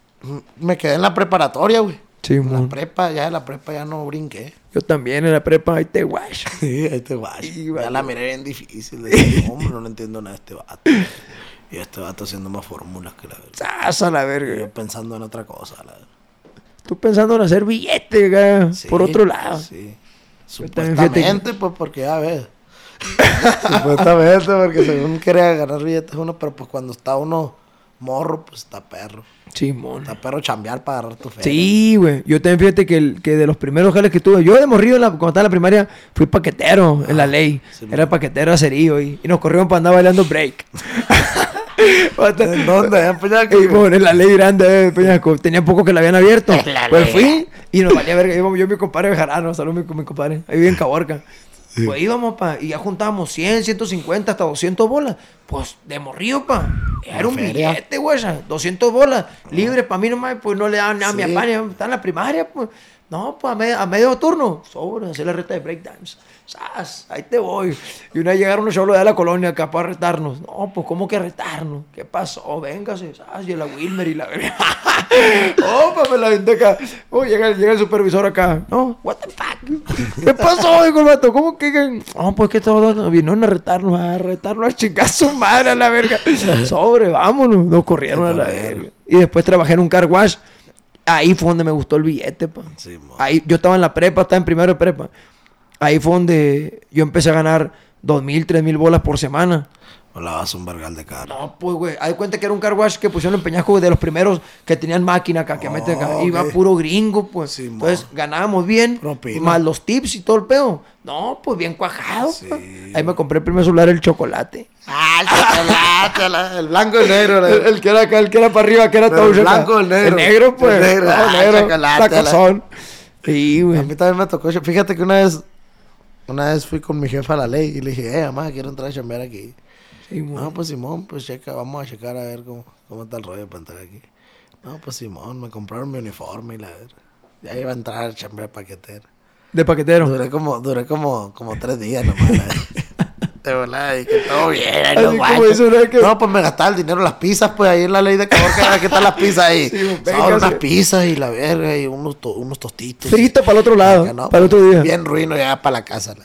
me quedé en la preparatoria, güey. Sí, En la prepa, ya en la prepa ya no brinqué. Yo también en la prepa, ahí te guacho. Sí, ahí te. Sí, ya vale. la miré bien difícil. Dije, hombre, no entiendo nada a este vato. Y este vato haciendo más fórmulas que la verdad. ¡Sas la Y verga! yo pensando en otra cosa, la verdad. Tú pensando en hacer billete, acá, Sí, por otro lado. Sí. Supuestamente, pues porque ya ves. Supuestamente, porque según quería ganar billetes uno, pero pues cuando está uno morro, pues está perro. Simón. Está perro chambear para agarrar tu fe. Sí, güey. Yo también fíjate que, el- que de los primeros jales que tuve, yo de morrillo en la- cuando estaba en la primaria, fui paquetero en la ley. sí, Era paquetero a cerillo y, y nos corrieron para andar bailando break. ¿En dónde? En Peñaco, Y, bueno, en la ley grande de Peñasco. Tenía poco que la habían abierto. La Pues ley. fui y nos valía verga. Íbamos yo y mi compadre Bejarano. Saludos mi, mi compadre. Ahí vive en Caborca. Pues íbamos, pa. Y ya juntábamos 100, 150, hasta 200 bolas. Pues de morrillo, pa. Era un feria. billete, güey. 200 bolas. Libre para mí nomás. Pues no le daban nada a mi Sí. papá. Está en la primaria, pues. No, pues a, me- a medio turno. Sobre, hacer la reta de breakdance. ¡Sas! Ahí te voy. Y una vez llegaron los cholos de la colonia acá para retarnos. No, pues, ¿cómo que retarnos? ¿Qué pasó? Véngase, ¿sabes? Y la Wilmer y la oh, pues me la aventé acá. Oh, llega, llega el supervisor acá. No, what the fuck? ¿Qué pasó, dijo el vato? ¿Cómo que? que- No, pues que todos vinieron a retarnos, a retarnos a chingar su madre a la verga. Sobre, vámonos. Nos corrieron a la verga. Y después trabajé en un car wash. Ahí fue donde me gustó el billete, pa. Sí. Ahí, yo estaba en la prepa, estaba en primero de prepa. Ahí fue donde yo empecé a ganar dos mil, tres mil bolas por semana. O lavas un vergal de carro. No, pues, güey. Hay cuenta que era un car wash que pusieron en Peñasco de los primeros que tenían máquina acá, que meten acá. Iba puro gringo, pues. Sí, mo. Entonces ganábamos bien. Propina. Más los tips y todo el pedo. No, pues bien cuajado. Sí. pa. Ahí me compré el primer celular, el chocolate. Ah, el chocolate, la- el blanco y el negro. la- El, el que era acá, el que era para arriba, que era Pero todo el blanco o el negro. El negro, pues. El negro, No, ah, negro. chocolate. Sí, A güey. mí también me tocó. Fíjate que una vez, una vez fui con mi jefa a la ley y le dije, eh, mamá, quiero entrar a chambear aquí. No, pues Simón, pues checa, vamos a checar a ver cómo, cómo está el rollo para entrar aquí. No, pues Simón, me compraron mi uniforme y la ver. Ya iba a entrar a chambear paquetero. De paquetero. Duré como, duré como, como tres días nomás. verdad. De y que todo bien, no vez que- No, pues me gastaba el dinero las pizzas, pues ahí en la ley de Caborca, ¿qué están las pizzas ahí? Sí, pues, Son unas pizzas y la verga y unos, to- unos tostitos. Frito para el otro lado, Acá, no, para el otro día. Bien ruino ya para la casa. la-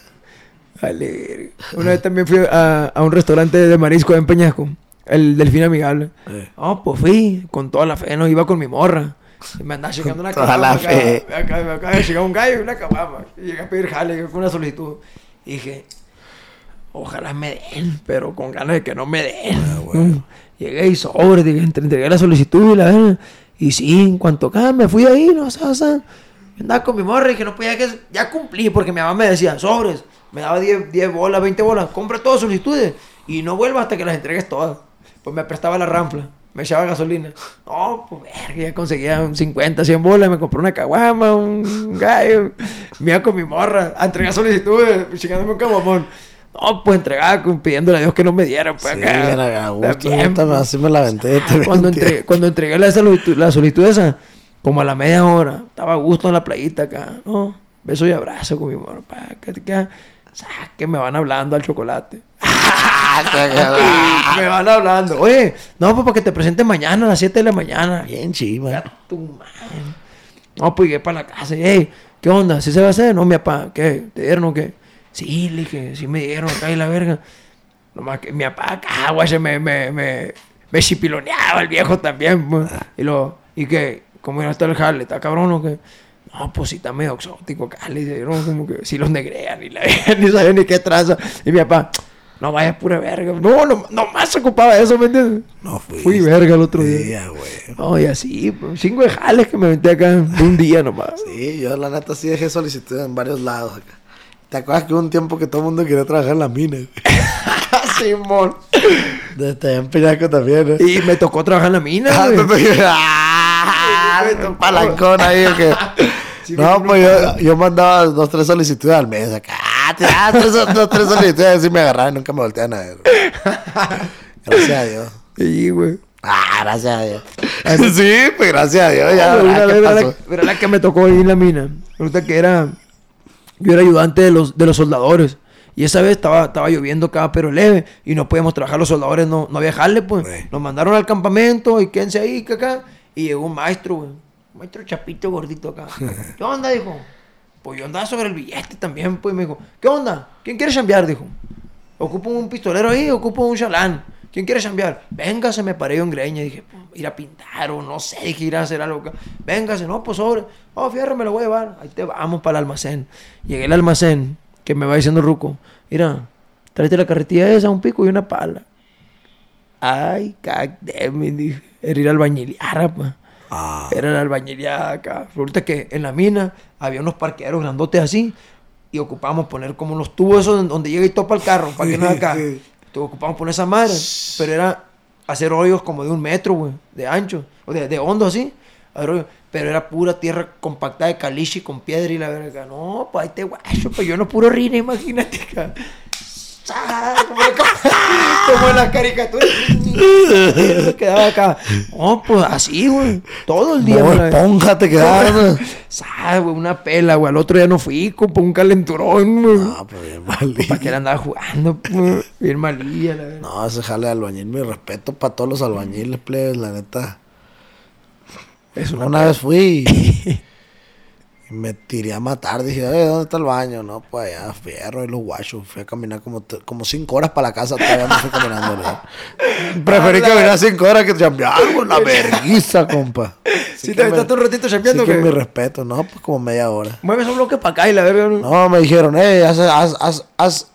Vale. Una vez también fui a, a un restaurante de marisco en Peñasco. El delfín amigable. Eh. No, pues fui con toda la fe, no iba con mi morra. Y me andaba llegando una toda caguama la acá, fe. acá, Me acaba de llegar un gallo y una caguama. Y llegué a pedir jale con una solicitud. Y dije, ojalá me den, pero con ganas de que no me den. Mm. Llegué y sobre, entregué la solicitud y la verga. Y sí, en cuanto acá me fui de ahí, no sé, o sea, andaba con mi morra y dije, no podía que ya cumplí, porque mi mamá me decía, sobres, me daba 10, 10 bolas, 20 bolas, compra todas solicitudes y no vuelvas hasta que las entregues todas. Pues me prestaba la rampla, me echaba gasolina. No, pues verga, ya conseguía un 50, 100 bolas, me compré una caguama, un gallo, me iba con mi morra a entregar solicitudes, chingándome un camamón. No, pues entregaba pidiéndole a Dios que no me dieran, pues Sí, acá. era gusto. También, pues. así me la aventé. te Cuando, mentí. entre- cuando entregué la solicitud, la solicitud esa, como a la media hora, estaba a gusto en la playita acá, ¿no? Beso y abrazo con mi amor, pa, que te queda, que me van hablando al chocolate. me van hablando, oye, no, pues para que te presentes mañana a las 7 de la mañana. Bien chiva. Ya tu madre. No, pues llegué para la casa y, hey, ¿qué onda? ¿Sí se va a hacer? No, mi papá, ¿qué? ¿Te dieron o qué? Sí, le dije, sí me dieron acá y la verga. Nomás que mi papá acá, güey, se me, me, me, me chipiloneaba el viejo también, pues. Y lo, y que, ¿cómo era está el jale? ¿Está cabrón o qué? No, pues sí, está medio exótico acá, le dieron como que sí los negrean y la ni sabía ni qué traza. Y mi papá, no vayas pura verga. No, no, nomás se ocupaba de eso, ¿me entiendes? No fui. Fui verga el otro día. Ah, güey. No, y así, pues, cinco de jales que me metí acá un día nomás. Sí, yo la neta sí dejé solicitud en varios lados acá. ¿Te acuerdas que hubo un tiempo que todo el mundo quería trabajar en la mina? güey? Simón. Desde en Peñaco también, ¿eh? Y me tocó trabajar en la mina, Ah, güey. ¡Ah! Tocó. Palancón ahí, ¿o qué? No, pues yo, yo mandaba dos, tres solicitudes al mes acá. Ah, ah, tres, dos, tres solicitudes y me agarraban y nunca me volteaban a ver. Gracias a Dios. Sí, güey. Ah, gracias a Dios. Sí, pues gracias a Dios. Ya, ah, una ¿qué vez era pasó? la, era la que me tocó ahí en la mina. Resulta que era. Yo era ayudante de los, de los soldadores. Y esa vez estaba, estaba lloviendo acá, pero leve. Y no podíamos trabajar los soldadores, no, no jale, pues. Nos mandaron al campamento y quédense ahí, que acá. Y llegó un maestro, güey. Un maestro chapito gordito acá. ¿Qué onda? Dijo. Pues yo andaba sobre el billete también, pues. Me dijo, ¿qué onda? ¿Quién quiere chambear? Dijo. Ocupo un pistolero ahí, ocupo un chalán. ¿Quién quiere chambear? Véngase, me paré yo en greña. Dije, pues, ir a pintar o no sé, dije, ir a hacer algo. acá. Véngase, no, pues sobre. Oh, fierro, me lo voy a llevar. Ahí te vamos para el almacén. Llegué al almacén, que me va diciendo Ruco. Mira, tráete la carretilla esa, un pico y una pala. Ay, cagdeme, dije. Era ir albañilear, pa. Ah, Era la albañilería acá. Resulta que en la mina había unos parqueaderos grandotes así y ocupábamos poner como los tubos esos don- donde llega y topa el carro para que no acá. Entonces ocupábamos poner esa madre, pero era hacer hoyos como de un metro, güey, de ancho, o de, de hondo así. Pero era pura tierra compactada de caliche con piedra y la verga. No, pues ahí te guacho, pues yo no puro rina, imagínate acá. Como, como en las caricaturas. Quedaba acá. No, pues así, güey. Todo el día. no, esponja te quedaba. Sabe, güey, una pela, güey. Al otro día no fui, compa, un calenturón, güey. No, pues bien. ¿Para qué le andaba jugando, pues? Bien malilla, la verdad. No, ese jale de albañil, mi respeto para todos los albañiles, plebes, la neta. Es una Una vez fui y, me tiré a matar. Dije, "Oye, ¿dónde está el baño? No, pues allá, fierro y los guachos. Fui a caminar como, como cinco horas para la casa. Todavía no fui caminando. ¿no? Preferí caminar cinco horas que chambear con la verguiza, compa. Si te me- aventaste un ratito chambeando, que que mi respeto, no, pues como media hora. mueve esos bloques para acá y la verga, ¿no? No, me dijeron, eh, haz, haz, haz, haz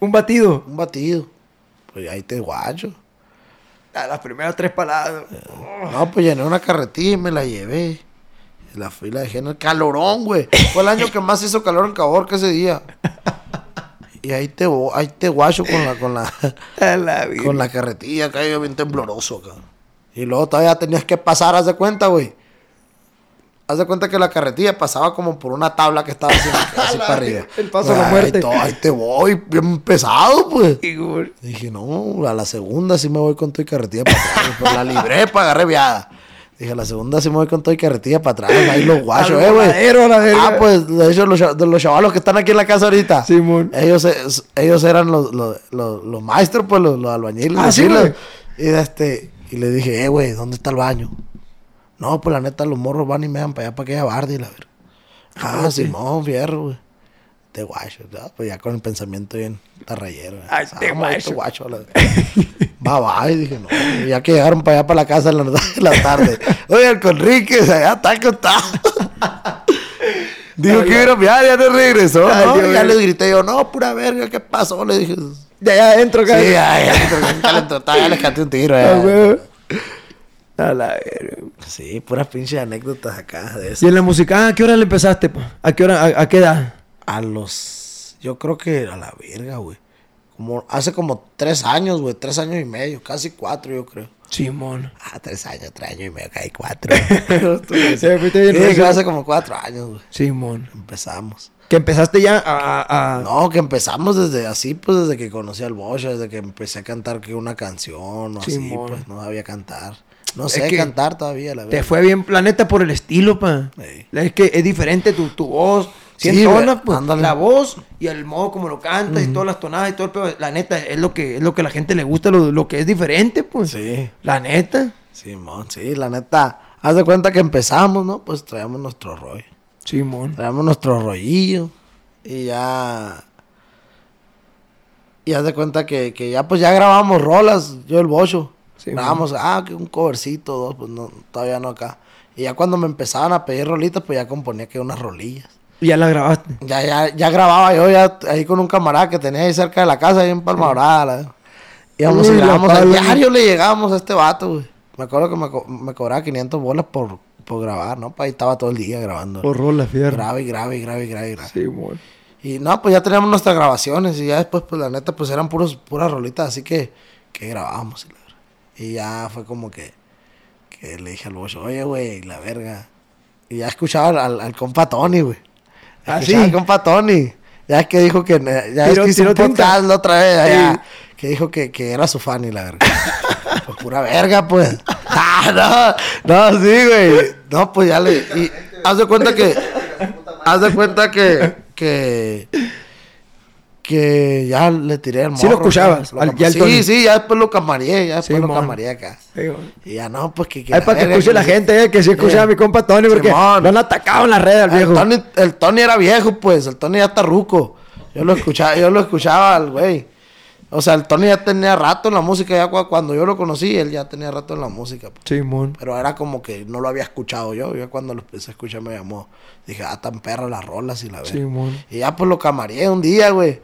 Un batido. un batido. Pues ahí te guacho. A las primeras tres paladas. No, pues llené una carretilla y me la llevé. La fui y la dejé en el calorón, güey. Fue el año que más hizo calor en Caborca ese día. Y ahí te, ahí te guacho con la, con la, la con la carretilla acá, bien tembloroso, cabrón. Y luego todavía tenías que pasar, haz de cuenta, güey. Haz de cuenta que la carretilla pasaba como por una tabla que estaba así, para arriba. el paso a la Ahí muerte. Ahí te voy, bien pesado, pues. Y, Dije, no, a la segunda sí me voy con y carretilla para atrás. Pero la libré para agarrar viada. Dije, la segunda sí me voy con todo y carretilla para atrás. Ahí los guachos, eh, güey. Ah, pues, de hecho, los, los chavalos que están aquí en la casa ahorita. Simón. Ellos, es- ellos eran los, los, los, los maestros, pues, los, los albañiles. Ah, los sí, güey. Y, este, y le dije, eh, güey, ¿dónde está el baño? No, pues, la neta, los morros van y me dan para allá, para aquella barda y la verga. Ah, Ah. Simón, fierro, güey. De guacho, ya, pues ya con el pensamiento bien tarrayero. Ay, Ah, te guacho. guacho, la- Va, va. Y dije, no. Y ya que llegaron para allá, para la casa en la, en la tarde. Oye, el Conríquez, allá está acostado. Dijo que iba a a mirar, ya no regresó. Ay, ¿no? Dios Y ya les grité yo, no, pura verga, ¿qué pasó? Le dije, sí, De allá adentro, acá. ya, ya, ya, le trataba, ya les canté un tiro. Ah, ya. A la verga. Sí, puras pinches anécdotas acá de Y eso. en la música, ¿a qué hora le empezaste? pa? ¿A qué hora? ¿A, a qué edad? A los, yo creo que a la verga, güey. Como, hace como tres años, güey, tres años y medio, casi cuatro, yo creo. Simón. Ah, tres años, tres años y medio, casi cuatro. Sí, hace como cuatro años, güey. Simón. Empezamos. Que empezaste ya a... No, que empezamos desde así, pues desde que conocí al Bosch, desde que empecé a cantar que una canción o así, Simón. pues no sabía cantar. No Es sé que cantar todavía, la Te verdad. fue bien planeta por el estilo, pa. Sí. Es que es diferente tu, tu voz. Sí, Sí, güey, pues. ándale. La voz y el modo como lo cantas y todas las tonadas y todo el pedo. La neta, es lo que, es lo que a la gente le gusta, lo, lo que es diferente, pues. Sí, La neta. Simón, sí, la neta. Haz de cuenta que empezamos, ¿no? Pues traíamos nuestro rollo. Simón. Traíamos nuestro rollillo y ya. Y haz de cuenta que, que ya, pues ya grabamos rolas, yo el bocho. Sí, grabamos, ah, que un covercito, dos, pues no, todavía no acá. Y ya cuando me empezaban a pedir rolitas, pues ya componía que unas rolillas. Ya la grabaste. Ya, ya, ya grababa yo ya ahí con un camarada que tenía ahí cerca de la casa, ahí en Palma Dorada. Íbamos y grabamos. Al diario le llegábamos a este vato, güey. Me acuerdo que me, co- me cobraba 500 bolas por, por grabar, ¿no? Pues ahí estaba todo el día grabando. Por rola, fierro. Grave grave grave grave grave. Simón. Y no, pues ya teníamos nuestras grabaciones y ya después, pues la neta, pues eran puros, puras rolitas así que, que grabábamos. Y, ya fue como que, que le dije al bocho, oye, güey, la verga. Y ya escuchaba al, al, al compa Tony, güey. ¿Ah, sí? compa Tony. Ya es que dijo que, ya es Tiró- que hizo un la otra vez, allá, Sí. que dijo que, que era su fan y la verga. pues pura verga, pues. Ah, no, no, sí, güey. No, pues ya le, y haz de cuenta que, haz de cuenta que, que, que ya le tiré el morro. Sí lo escuchabas, Lo al- ya el sí, Tony. sí, ya después lo camareé, ya después Sí, lo mon. camareé acá. Y ya no, pues que... que Es para que escuche la gente, eh, que sí escucha Sí. a mi compa Tony, porque Simón. lo han atacado en las redes al El viejo. Tony, el Tony era viejo, pues. El Tony ya está ruco. Yo lo escuchaba, yo lo escuchaba al güey. O sea, el Tony ya tenía rato en la música. Ya cu- cuando yo lo conocí, él ya tenía rato en la música. pues. Simón. Pero era como que no lo había escuchado yo. Yo cuando lo empecé a escuchar me llamó. Dije, ah, tan perra las rolas y la verdad. Simón. Y ya pues lo camareé un día, güey.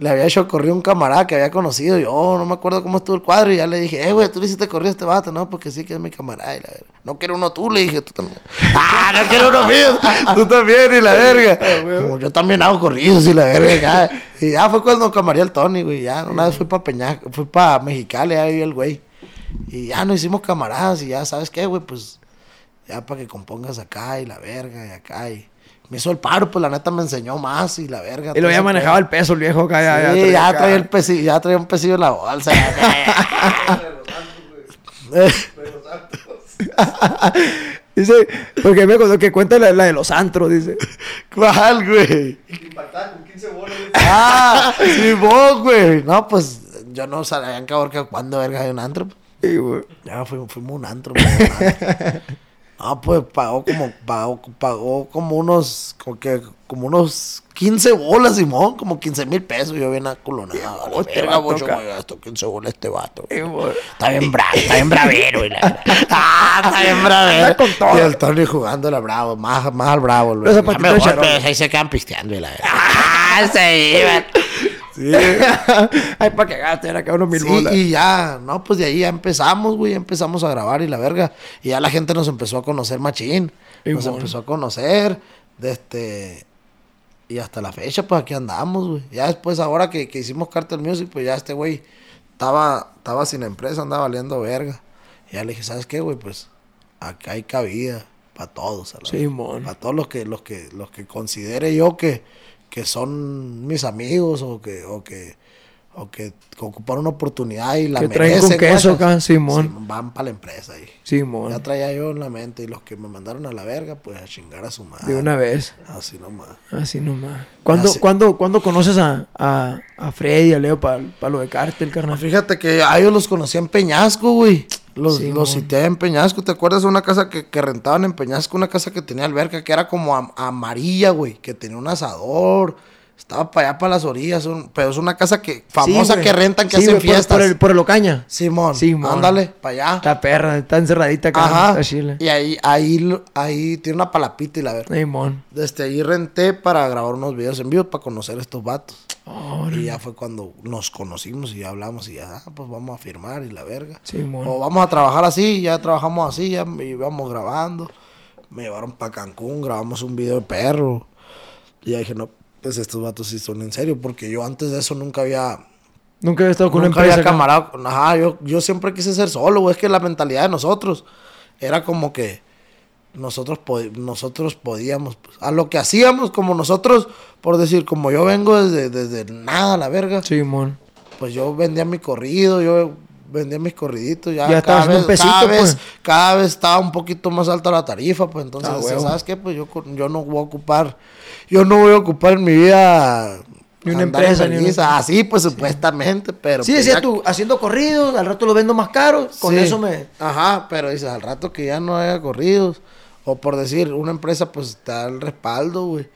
Le había hecho corrido un camarada que había conocido. Yo oh, no me acuerdo cómo estuvo el cuadro. Y ya le dije, eh, güey, tú le hiciste corrido a este vato, ¿no? Porque sí que es mi camarada. Y la verga. No quiero uno tú, le dije, tú también. ah, no quiero uno mío. tú también, y la verga. Como yo también hago corridos y la verga. ya. Y ya fue cuando camareé al Tony, güey. Ya una vez fui para Peña, fui para Mexicali, ahí el güey. Y ya nos hicimos camaradas. Y ya, ¿sabes qué, güey? Pues ya para que compongas acá y la verga y acá. Y me hizo el paro, pues la neta me enseñó más y la verga. Y lo ya manejaba pedo. el peso el viejo acá. Ya, Sí, traía ya acá. traía el pesillo, ya traía un pesillo en la bolsa. Dice, porque me contó que cuenta la, la de los antros, dice. ¿Cuál, güey? Ah, sí, vos, güey. No, pues yo no sabía en cabrón que cuándo verga hay un antro. Sí, güey. Ya fuimos, fuimos un antro. A un antro. No, pues pagó como, pagó, pagó como unos, como que, como unos 15 bolas, Simón, como 15 mil pesos. Yo bien aculonado. Oh, este Verga, bocho, acá. me gastó 15 bolas este vato. Sí, güey. Está bien bravo, está bien bravero. y la- ah, está bien bravero. Anda con todo. Y el Tony jugando la bravo, más, más al bravo. Los zapatitos de pues, ahí se quedan pisteando. Y la... ah, se iban. Sí. Ay, para que gaste, era cada unos mil Sí, bolas. y ya, no, pues de ahí ya empezamos, güey, empezamos a grabar y la verga. Y ya la gente nos empezó a conocer machín. Y Nos bueno. empezó a conocer, de este... Y hasta la fecha, pues aquí andamos, güey. Ya después, ahora que, que hicimos Cartel Music, pues ya este güey estaba, estaba sin empresa, andaba valiendo verga. Y ya le dije, ¿sabes qué, güey? Pues acá hay cabida para todos. la Sí. Para todos los que, los que, los que considere yo que, que son mis amigos o que, o que, o que, ocupan una oportunidad y la Que traen con queso acá, Simón. van para la empresa ahí. Simón. Ya traía yo en la mente y los que me mandaron a la verga, pues a chingar a su madre. De una vez. Así nomás. Así nomás. ¿Cuándo, sé. ¿cuándo, ¿cuándo conoces a, a, a Freddy, a Leo, para lo de cártel, carnal? Fíjate que a ellos los conocí en Peñasco, güey. Los, Sí, los cité en Peñasco. ¿Te acuerdas de una casa que, que rentaban en Peñasco? Una casa que tenía alberca, que era como am- amarilla, güey. Que tenía un asador. Estaba para allá, para las orillas. un- pero es una casa que famosa que rentan, que Sí, hacen fiestas. Por, el, por el Ocaña. Simón. Simón. Ándale, para allá. Está perra, está encerradita acá. Ajá. Chile. Y ahí, ahí, ahí tiene una palapita y la verdad. Simón. Desde ahí renté para grabar unos videos en vivo para conocer a estos vatos. Órale. Y ya fue cuando nos conocimos y ya hablamos y ya, ah, pues vamos a firmar y la verga. O vamos a trabajar así, ya trabajamos así, ya íbamos grabando. Me llevaron para Cancún, grabamos un video de perro. Y ya dije, no, pues estos vatos sí son en serio, porque yo antes de eso nunca había, Nunca había estado con nunca una empresa. había acá. camarada. con- Ajá, yo, yo siempre quise ser solo, güey. Es que la mentalidad de nosotros era como que nosotros, nosotros podíamos, pues, a lo que hacíamos, como nosotros, por decir, como yo vengo desde, desde nada, la verga, Simón. pues yo vendía mi corrido, yo vendía mis corriditos, ya, Ya cada, vez, un pesito, cada, vez, pues. cada vez estaba un poquito más alta la tarifa, pues entonces, Ah. ¿sabes qué? Pues yo, yo no voy a ocupar, yo no voy a ocupar en mi vida... Ni una empresa, ni una-. Así, pues supuestamente, pero... Sí, pues, decía ya- tú, haciendo corridos, al rato lo vendo más caro. Con Sí. eso me. Ajá, pero dices, al rato que ya no haya corridos, o por decir, una empresa pues está al respaldo, güey.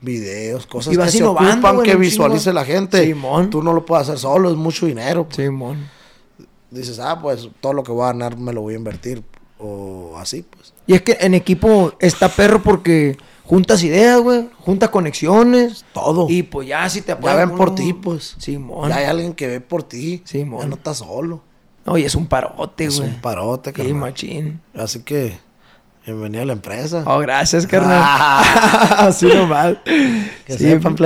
Videos, cosas Y que se ocupan que visualice la gente. Simón. Tú no lo puedes hacer solo, es mucho dinero. pues. Simón. Dices, ah, pues todo lo que voy a ganar me lo voy a invertir. O así, pues. Y es que en equipo está perro porque juntas ideas, güey. Juntas conexiones. Todo. Y pues ya si te ya apoyan ven por ti, pues. Simón. Ya hay alguien que ve por ti. Simón. Ya no estás solo. No, y es un parote, Es güey. un parote, Sí, carnal. machín. Así que, bienvenido a la empresa. Oh, gracias, carnal. Ah. Así nomás. que Sí, sepan,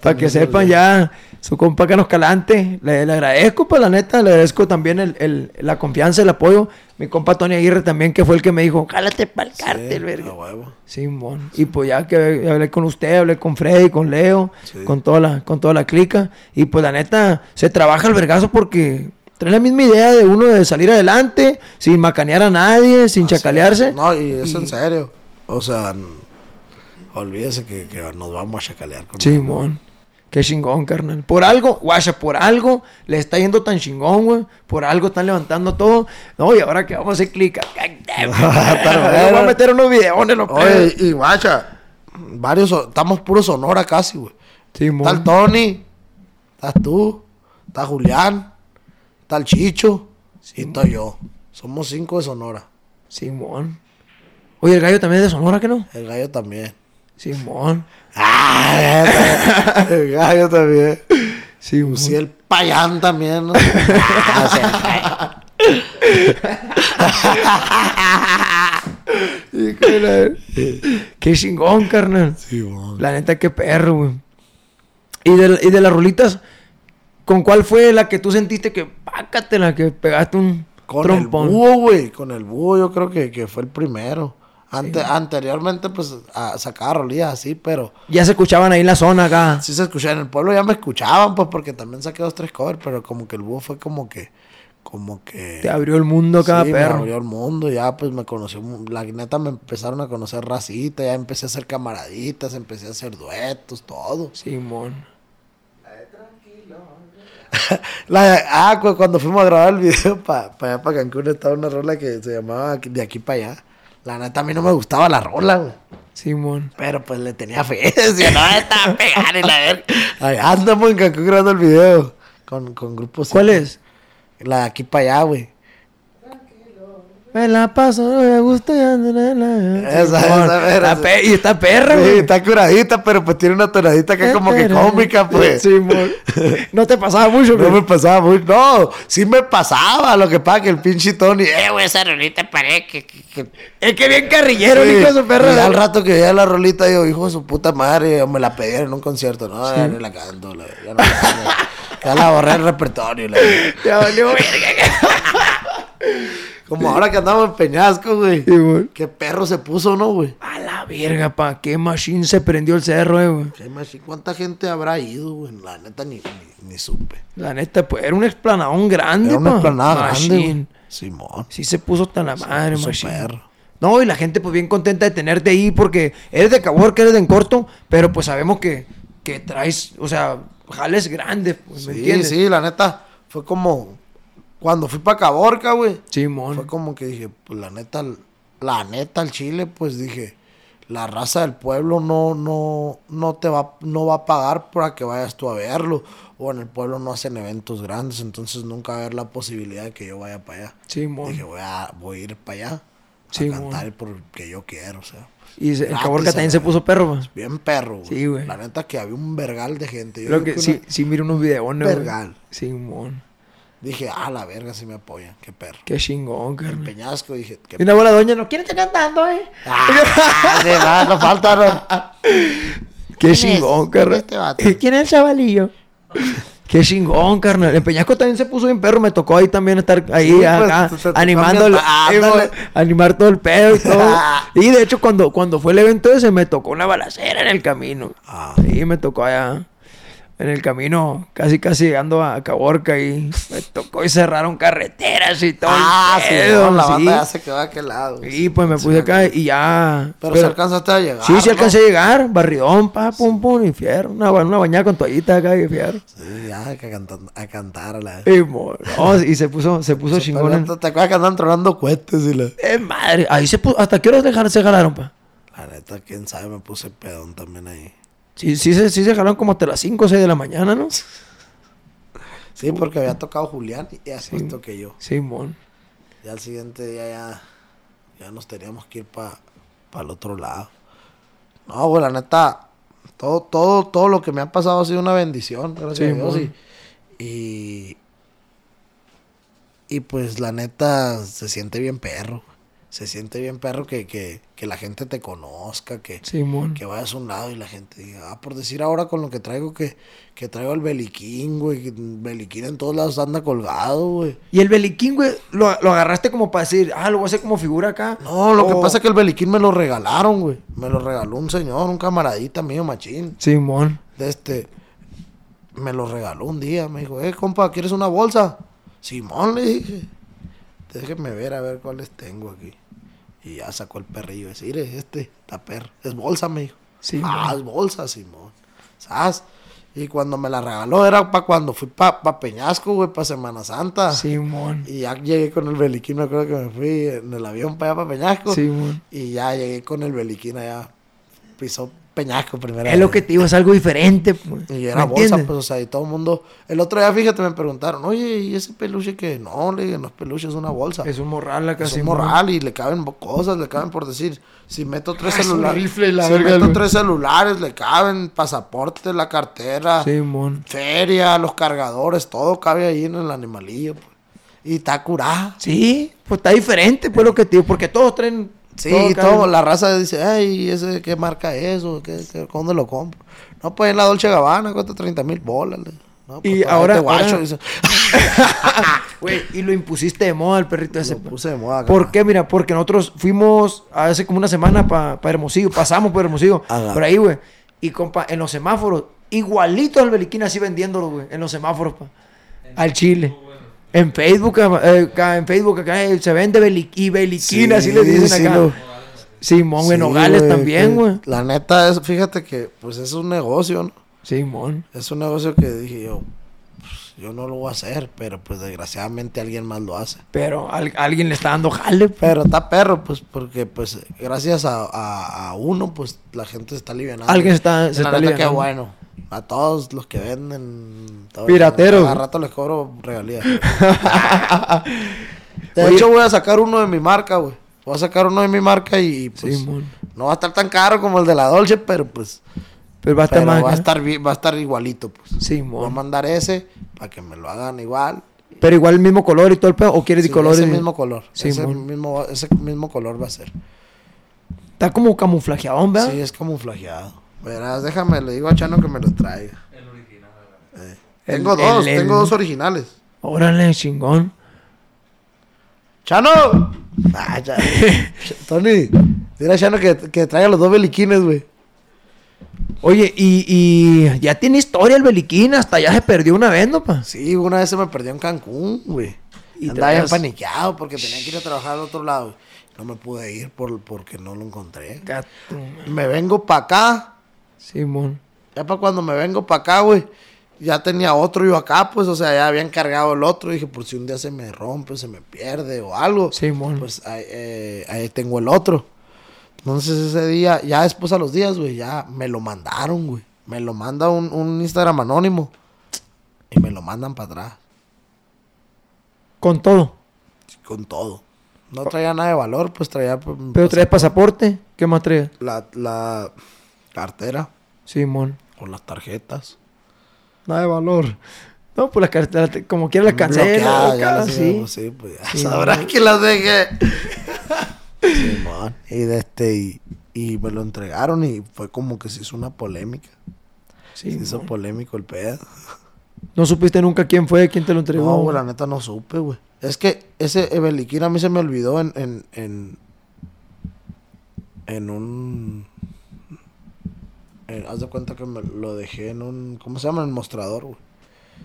Para que sepan ya, su compa Canos Calante, le, le agradezco, pues la neta, le agradezco también el, el- la confianza, el apoyo. Mi compa Tony Aguirre también, que fue el que me dijo, jálate para el Sí, cártel, verga. huevo. Simón. Y pues ya que hablé con usted, hablé con Freddy, con Leo, Sí. con toda la, con toda la clica. Y pues la neta, se trabaja el vergazo porque trae la misma idea de uno de salir adelante, sin macanear a nadie, sin chacalearse. No, y es en serio. O sea, olvídese que, que nos vamos a chacalear con Simón. Qué chingón, carnal. Por algo, guacha, por algo le está yendo tan chingón, güey. Por algo están levantando todo. No, y ahora que vamos a hacer clic. Vamos a meter unos videones, los Oye, y guacha, varios, estamos puro Sonora casi, güey. Está el Tony, estás tú, está Julián, está el Chicho y estoy yo. Somos cinco de Sonora. Simón. Oye, el gallo también es de Sonora, ¿que no? El gallo también. Simón. Ah, el gallo también. Simón. Sí, el payán también. ¿no? Ah, Qué chingón, carnal. sí, mon. La neta, qué perro, güey. Y de, y de las rolitas, ¿con cuál fue la que tú sentiste que pácatela, que pegaste un Con trompón? el búho, güey. Con el búho yo creo que, que fue el primero. Ante, Anteriormente, pues, a, sacaba rolillas así, pero Ya se escuchaban ahí en la zona acá. sí se escuchaba. En el pueblo ya me escuchaban, pues, porque también saqué dos, tres covers, pero como que el búho fue como que, como que... Te abrió el mundo cada sí, me perro. abrió el mundo, ya pues me conoció, la neta me empezaron a conocer racita, ya empecé a hacer camaraditas, empecé a hacer duetos, todo. Simón. La de- ah, cu- cuando fuimos a grabar el video para allá, para Cancún, estaba una rola que se llamaba De aquí para allá. La neta, a mí no me gustaba la rola, güey. Simón. Pero pues le tenía fe. Decía, no, estaba pegar y la. Allá andamos en Cancún grabando el video. Con, con grupos. ¿Cuál es? La de aquí para allá, güey. Me la paso, no me gusta y ando en la- Esa, esa, mera, Está sí. pe- Y está perra, Sí, güey. está curadita, pero pues tiene una tonadita que es como que Perra. cómica, pues. Simón. No te pasaba mucho, No güey. me pasaba muy, no, sí me pasaba, lo que pasa que el pinche Tony, eh, güey, esa rolita parece que, que, que- Es que bien carrillero, el Sí, hijo de su perra. y ya al rato que veía la rolita, digo, hijo de su puta madre, me la pedían en un concierto. No, ya ni la canto, la- ya no la canto. Ya la borré el repertorio. la- Ya valió verga. Como ahora que andamos en Peñasco, güey. Simón. Qué perro se puso, ¿no, güey? A la verga, pa. Qué machine se prendió el cerro, eh, güey. Sí, machi, ¿Cuánta gente habrá ido, güey? La neta ni, ni, ni supe. La neta, pues era un explanadón grande, Era una pa. explanada grande, Machine. güey. Simón. Sí se puso hasta la madre, puso machine. perro. No, y la gente pues bien contenta de tenerte ahí porque eres de Caborca, eres de Encorto, pero pues sabemos que, que traes, o sea, jales grandes, pues, ¿me Sí, entiendes? sí, la neta, fue como... Cuando fui para Caborca, güey. Simón. Fue como que dije, pues la neta, la neta, al chile, pues dije, la raza del pueblo no, no, no te va, no va a pagar para que vayas tú a verlo. O en el pueblo no hacen eventos grandes, entonces nunca va a haber la posibilidad de que yo vaya para allá. Simón. Dije, voy a, voy a ir para allá. Sí, a cantar porque yo quiero, o sea. Y se- el Caborca también eh. se puso perro, pa. Bien perro, güey. Sí, güey. La neta que había un vergal de gente. Yo Creo que una- sí, sí miro unos videos, ¿no? güey? Vergal. Simón. Dije, ah, la verga, si me apoyan. Qué perro. Qué chingón, El carnal. peñasco, dije, qué Y una buena doña, ¿no? ¿Quién está cantando, eh? Ah, de más, no falta. Qué chingón, ¿Quién es carnal. este vato? ¿Quién es el chavalillo? Qué chingón, carnal. El Peñasco también se puso bien perro. Me tocó ahí también estar ahí Sí, pues, acá, tocó animando, el- eh, ándale. animar todo el pedo y todo. y de hecho, cuando, cuando fue el evento ese, me tocó una balacera en el camino. Ah. Sí, me tocó allá en el camino, casi casi llegando a Caborca y me tocó y cerraron carreteras y todo. el Ah, sí, pedo, la sí. banda ya se quedó a aquel lado. Y pues me Sí, puse acá y ya. Pero, si alcanzaste a llegar. Sí, sí ¿no? alcancé a llegar, barridón, pa, pum, pum, y fierro. Una, ba- una bañada con toallita acá y fierro. Sí, ya, que a cantar, a cantar a la Y, no, y se puso, se puso chingón. en- ¿Te acuerdas que andan tronando cohetes y la... Eh, madre, ahí se puso, ¿hasta qué horas dejar, se jalaron, pa? La neta, quién sabe, me puse pedón también ahí. Sí, sí, se, sí se jalaron como hasta las 5 o 6 de la mañana, ¿no? Sí, porque había tocado Julián y después Sí. toqué yo. Simón. Ya al siguiente día ya, ya nos teníamos que ir para el otro lado. No, güey, la neta, todo, todo, todo lo que me ha pasado ha sido una bendición, gracias Sí, a Dios. Y, y, y pues la neta se siente bien perro. Se siente bien perro que, que, que la gente te conozca, que, Simón. que vayas a un lado y la gente diga, ah, por decir ahora con lo que traigo, que, que traigo el beliquín, güey, beliquín en todos lados anda colgado, güey. Y el beliquín, güey, lo, lo agarraste como para decir, ah, lo voy a hacer como figura acá. No, lo que pasa es que el beliquín me lo regalaron, güey. Me lo regaló un señor, un camaradita mío, machín. Simón. De este, me lo regaló un día. Me dijo, eh, compa, ¿quieres una bolsa? Simón, le dije. Déjeme ver a ver cuáles tengo aquí. Y ya sacó el perrillo. Mire, este, está perro. Es bolsa, me dijo. Simón. Ah, es bolsa, Simón. ¿Sabes? Y cuando me la regaló era para cuando fui para pa Peñasco, güey, para Semana Santa. Simón. Y ya llegué con el beliquín, me acuerdo que me fui en el avión para allá, para Peñasco. Simón. Y ya llegué con el beliquín allá. Pisó Peñasco primero. Es lo que te digo, es algo diferente, pues. Y era ¿Me bolsa, entiendes? pues, o sea, y todo el mundo. El otro día, fíjate, me preguntaron, oye, ¿y ese peluche que No, le dije, no es peluche, es una bolsa. Es un morral acá, Es un morral y le caben cosas, le caben por decir. Si meto tres Ah, celulares. la si verga, meto tres celulares, le caben pasaporte, la cartera, Simón. feria, los cargadores, todo cabe ahí en el animalillo. pues. Y está curado. Sí, pues está diferente, pues lo que te digo, porque todos traen. Sí, todo y acá, todo, la raza dice, ay, ese, ¿qué marca es eso? ¿Qué, qué- ¿Dónde lo compro? No, pues en la Dolce Gabbana cuesta 30 mil bolas. No, pues, Y ahora- este guacho, ahora- dice. Güey, y lo impusiste de moda al perrito ese. Lo puse de moda. ¿Por acá. qué? Mira, porque nosotros fuimos hace como una semana para Hermosillo, pasamos por Hermosillo, Ajá. por ahí, güey. Y compa, en los semáforos, igualito al Beliquín así vendiéndolo, güey, en los semáforos, pa. Al Chile. En Facebook, eh, acá, en Facebook acá eh, se vende beli y Beliquín, Sí, así le dicen sí, acá. lo- Simón, Sí, Nogales güey, también, güey. La neta es, fíjate que, pues es un negocio, ¿no? Simón. Es un negocio que dije yo, pues, yo no lo voy a hacer, pero pues desgraciadamente alguien más lo hace. Pero al- alguien le está dando jale, pues. Pero está perro, pues, porque pues gracias a, a- a uno, pues la gente se está aliviando. Alguien está- se la está neta, qué bueno. A todos los que venden. Pirateros. Cada rato les cobro regalías. De Oye. hecho, voy a sacar uno de mi marca, güey. Voy a sacar uno de mi marca y pues no va a estar tan caro como el de la Dolce, pero pues Pero va a estar pero más. va a acá. estar bi- va a estar igualito, pues. Voy a mandar ese para que me lo hagan igual. Pero igual el mismo color y todo el pedo, o quieres Sí, de colores. ese mismo color. ese Simón. mismo ese mismo color va a ser. Está como camuflajeado, ¿verdad? Sí, es camuflajeado. Verás, déjame, le digo a Chano que me lo traiga. Eh, El- Tengo dos, el- el- tengo dos originales. Órale, chingón. ¡Chano! Ah, ya. Tony, dile a Chano que, que traiga los dos beliquines, güey. Oye, y, y ya tiene historia el Beliquín, hasta ya se perdió una vez, ¿no, pa? Sí, una vez se me perdió en Cancún, güey. Y Y andaba bien traías- paniqueado porque tenía que ir a trabajar al otro lado. No me pude ir por, porque no lo encontré. Gato, Me vengo para acá. Simón. Ya para cuando me vengo para acá, güey. Ya tenía otro yo acá, pues, o sea, ya habían cargado el otro. Dije, por si un día se me rompe, se me pierde o algo. Simón. Pues ahí, eh, ahí tengo el otro. Entonces ese día, ya después a los días, güey, ya me lo mandaron, güey. Me lo manda un, un Instagram anónimo. Y me lo mandan para atrás. Con todo. Con todo. No traía nada de valor, pues traía... pues, Pero traes pasaporte. ¿Qué más traes? La, la cartera Simón. con las tarjetas. Nada de valor. No, pues las carteras, te- como quiera las las sí. llevo, sí, pues ya Sí, sabrás que las dejé. Simón. y de este, y, y me lo entregaron y fue como que se hizo una polémica. Sí, se hizo polémico el pedo. No supiste nunca quién fue, quién te lo entregó. No, güey, la neta no supe, güey. Es que ese Ebeliquín a mí se me olvidó en, en, en, en un... en- haz de cuenta que me lo dejé en un... ¿Cómo se llama? En el mostrador, güey.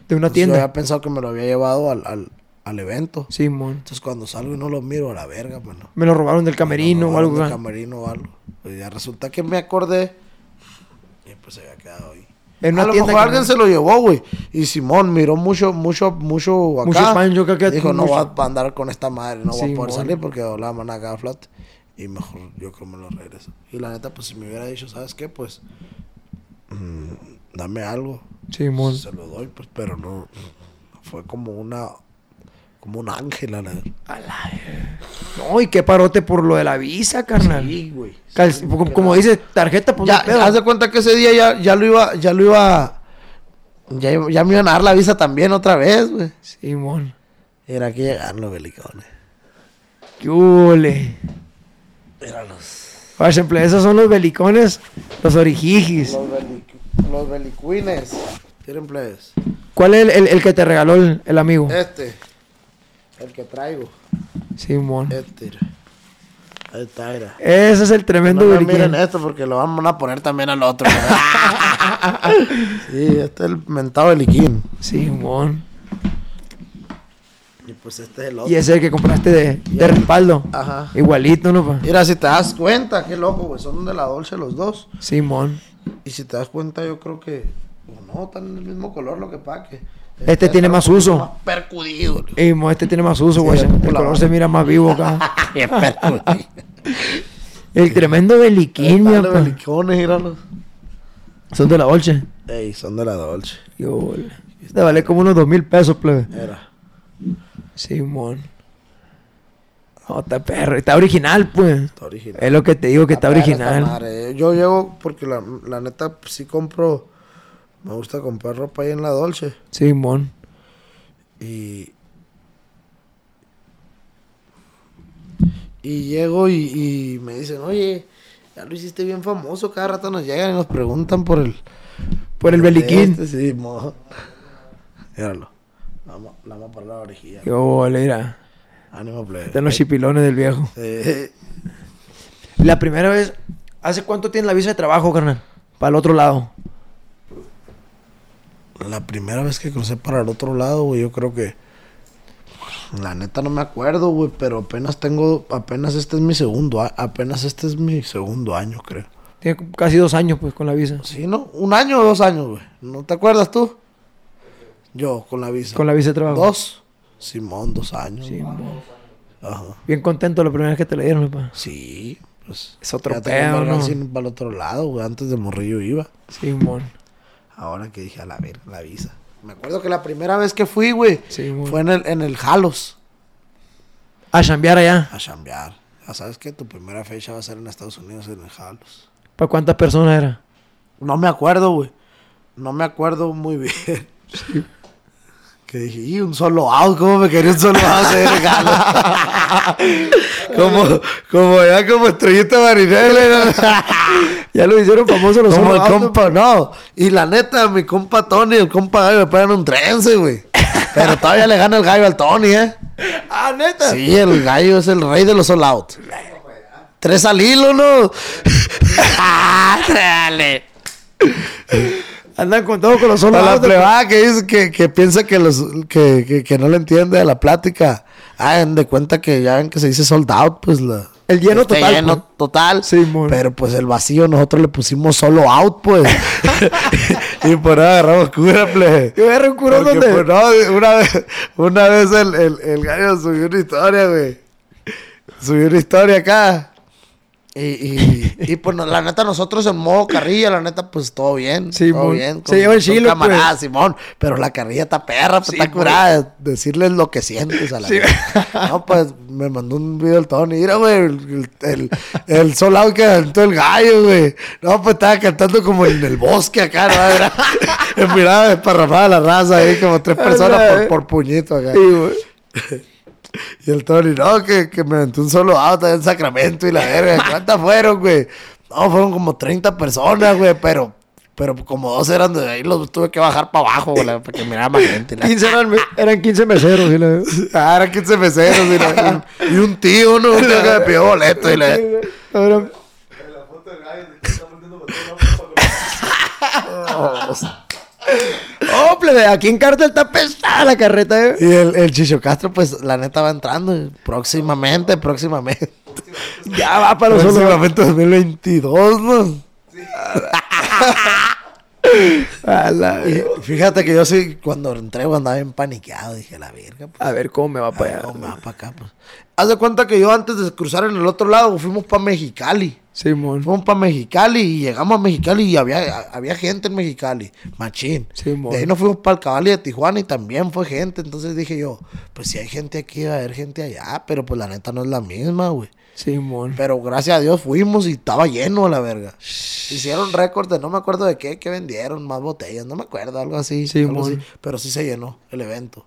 de una Entonces, Yo tienda. había pensado que me lo había llevado al, al, al evento. Simón. Entonces cuando salgo y no lo miro, a la verga, mano. Me lo robaron del camerino o algo. De ¿verdad? camerino o algo. Pues ya resulta que me acordé y pues se había quedado ahí. En una a lo tienda mejor alguien no- se lo llevó, güey. Y Simón miró mucho, mucho, mucho acá. Mucho España, yo creo que Dijo, no mucho- voy a andar con esta madre, no voy a poder salir porque la mano acá flot. Y mejor yo creo me lo regreso. Y la neta, pues si me hubiera dicho, ¿sabes qué? Pues mm, dame algo. Simón. Se lo doy, pues, pero no. Fue como una. Como un ángel a la No, y qué parote por lo de la visa, carnal. Sí, güey. Cal- Sí, como, como dice, tarjeta, pues Ya, pedo. haz de cuenta que ese día ya, ya lo iba, ya lo iba. Ya, ya me iban a dar la visa también otra vez, güey. Simón. Era que llegaron los belicones. ¡Qué hule! Eran los. Vaya, emple- esos son los belicones, los orijijis. Los, belic- los belicuines. Tienen plebes. ¿Cuál es el, el- el que te regaló el, el amigo? Este. El que traigo. Simón. Este. Ahí está, mira. Ese es el tremendo No miren esto porque lo van a poner también al otro. sí, este es el mentado beliquín. Simón. Y pues este es el otro. Y ese es el que compraste de, de respaldo. Ajá. Igualito, ¿no? pa? Mira, si te das cuenta, qué loco, güey. Son de la Dolce los dos. Simón. Y si te das cuenta, yo creo que. pues, no, están del mismo color lo que pasa que. Este tiene más uso. Más percudido. Y este tiene más uso, Sí, güey. es el color se mira más vivo acá. El tremendo beliquín, apa. belicones, míralos. Son de la Olche. Ey, son de la Dolce. Yo, Este vale como unos dos mil pesos, plebe. Era. Simón. No, está perro. Está original, pues. Está original. Es lo que te digo, que está original. madre. Yo llevo, porque la, la neta, pues, sí compro. Me gusta comprar ropa ahí en la Dolce. Simón. Y. Y llego y, y me dicen, oye, ya lo hiciste bien famoso. Cada rato nos llegan y nos preguntan por el. Por el beliquín. Este, sí, mo. Míralo. Vamos, vamos a poner la orejilla. Yo, mira. Ánimo, plebe. Están los chipilones del viejo. La primera vez, ¿hace cuánto tienes la visa de trabajo, carnal? Para el otro lado. la primera vez que crucé para el otro lado, güey, yo creo que. La neta no me acuerdo, güey, pero apenas tengo. Apenas este es mi segundo. Apenas este es mi segundo año, creo. Tiene casi dos años, pues, con la visa. Sí, ¿no? Un año o dos años, güey. ¿No te acuerdas tú? Yo, con la visa. Con la visa de trabajo. Dos. Simón, dos años. Simón. Ajá. Bien contento la primera vez que te la dieron, papá. Sí, pues. Es otro pedo, ¿no? para el otro lado, güey. Antes de morrillo iba. Simón. Ahora que dije, a la ver, la visa. Me acuerdo que la primera vez que fui, güey, Simón. fue en el, en el Jalos A chambear allá. a chambear. Ya sabes que tu primera fecha va a ser en Estados Unidos, en el Jalos. ¿Para cuántas personas era? No me acuerdo, güey. No me acuerdo muy bien. Que dije, y un solo out, ¿cómo me quería un solo out de regalo? como, como ya como estrellita marinera. Ya lo hicieron famoso los como el compa, no. Y la neta, mi compa Tony, el compa Gallo me pegan un trense, güey. Pero todavía le gana el gallo al Tony, ¿eh? Ah, neta. Sí, el gallo es el rey de los all out. Tres al hilo, ¿no? Dale. Andan con todo con los solo Para la plebada que dice que, que piensa que los que, que, que no le entiende de la plática. Hagan de cuenta que ya ven que se dice sold out, pues la. El lleno este total, lleno pues. total. Sí, mon. pero pues el vacío nosotros le pusimos solo out, pues. y por ahí agarramos cura, plebe. Yo agarré un curón Porque, donde... pues, no, una vez, una vez el, el, el gallo subió una historia, güey. Subió una historia acá. Y, y, y, pues la neta, nosotros en modo carrilla, la neta, pues todo bien. Sí, todo mon. bien. Se lleva el chilo, camarada, pues. Simón. Pero la carrilla está perra, pues Sí, está pues. curada. Decirles lo que sientes a la Sí. No, pues me mandó un video el Tony. Mira, güey, el, el, el sol out que cantó el gallo, güey. No, pues estaba cantando como en el bosque acá, ¿no? Mirada desparramada la raza ahí, como tres personas por, por puñito acá. Sí, güey. Y el Tony, no, que, que me aventó un solo auto en Sacramento y la verga. ¿Cuántas fueron, güey? No, fueron como 30 personas, güey, pero, pero como dos eran de ahí, los tuve que bajar para abajo, güey, para que mirara más gente. la- 15 eran, eran 15 meseros. y la- Ah, eran 15 meseros y, la- y un tío, ¿no? Un tío que me pidió boleto y la... Ahora, Oh, plebe, aquí en Cártel está pesada la carreta, eh. Y el, el Chicho Castro, pues, la neta va entrando próximamente, próximamente. Ya va para los. Próximamente 2022, ¿no? A la- Y fíjate que yo sí, cuando entré, andaba bien paniqueado, dije, la verga, pues. A ver cómo me va para allá. ¿cómo me va para acá, pues? Haz de cuenta que yo antes de cruzar en el otro lado fuimos para Mexicali. Simón. Fuimos para Mexicali y llegamos a Mexicali y había, había gente en Mexicali, machín. Sí, mon. de ahí nos fuimos para el Caballi de Tijuana y también fue gente. Entonces dije yo, pues si hay gente aquí, va a haber gente allá, pero pues la neta no es la misma, güey. Simón. Pero gracias a Dios fuimos y estaba lleno a la verga. Hicieron récord de no me acuerdo de qué, que vendieron más botellas, no me acuerdo, algo así. Algo así. Pero sí se llenó el evento.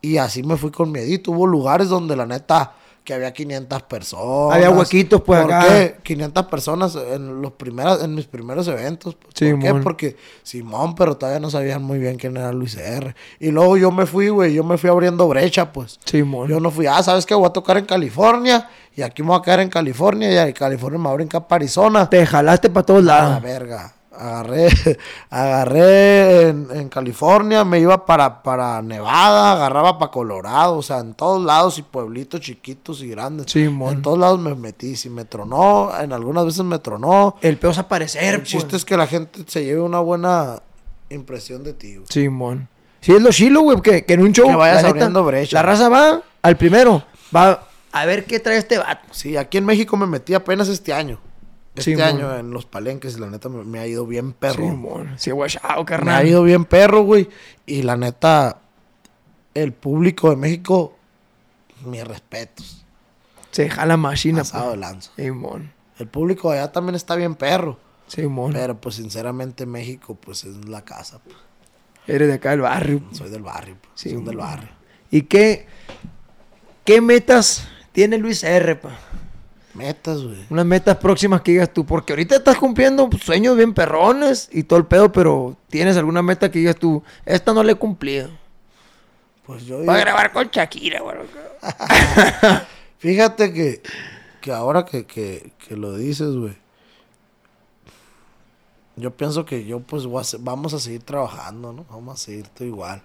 Y así me fui con miedito. Hubo lugares donde la neta que había 500 personas. Había huequitos, pues, ¿Por acá. qué? 500 personas en los primeros, en mis primeros eventos. pues. Sí, ¿Por qué? mon. Porque Simón, pero todavía no sabían muy bien quién era Luis R. Y luego yo me fui, güey, yo me fui abriendo brecha, pues. Simón. Yo no fui, ah, ¿sabes qué? Voy a tocar en California. Y aquí me voy a quedar en California. Y en California me voy a brincar para Arizona. Te jalaste para todos A la lados. verga. Agarré, agarré en, en California, me iba para, para Nevada, agarraba para Colorado, o sea, en todos lados y pueblitos chiquitos y grandes. Simón. En todos lados me metí. Si me tronó, en algunas veces me tronó. El peor es aparecer, El pues. chiste es que la gente se lleve una buena impresión de ti. güey. Simón. Sí, es lo chilo, güey, que, que en un show. Que vayas la brecha. La raza va al primero. Va a ver qué trae este vato. Sí, aquí en México me metí apenas este año. Este año en los palenques, la neta me, me ha ido bien perro. Simón. Sí, guachao, me ha carnal. ido bien perro, güey. Y la neta, el público de México, mis respetos. Se jala machina, Pasado de pues. lanza. Simón. El público de allá también está bien perro. Simón. Pero pues sinceramente México, pues es la casa. pues. Eres de acá del barrio. pues. Soy del barrio, pues. Sí, Soy del mon. barrio. ¿Y qué, qué metas tiene Luis R, pa? Metas, güey. Unas metas próximas que digas tú, porque ahorita estás cumpliendo sueños bien perrones y todo el pedo, pero tienes alguna meta que digas tú, esta no la he cumplido. Pues yo Va a grabar con Shakira, güey. Fíjate que, que ahora que, que, que lo dices, güey. Yo pienso que yo pues voy a vamos a seguir trabajando, ¿no? Vamos a seguir todo igual.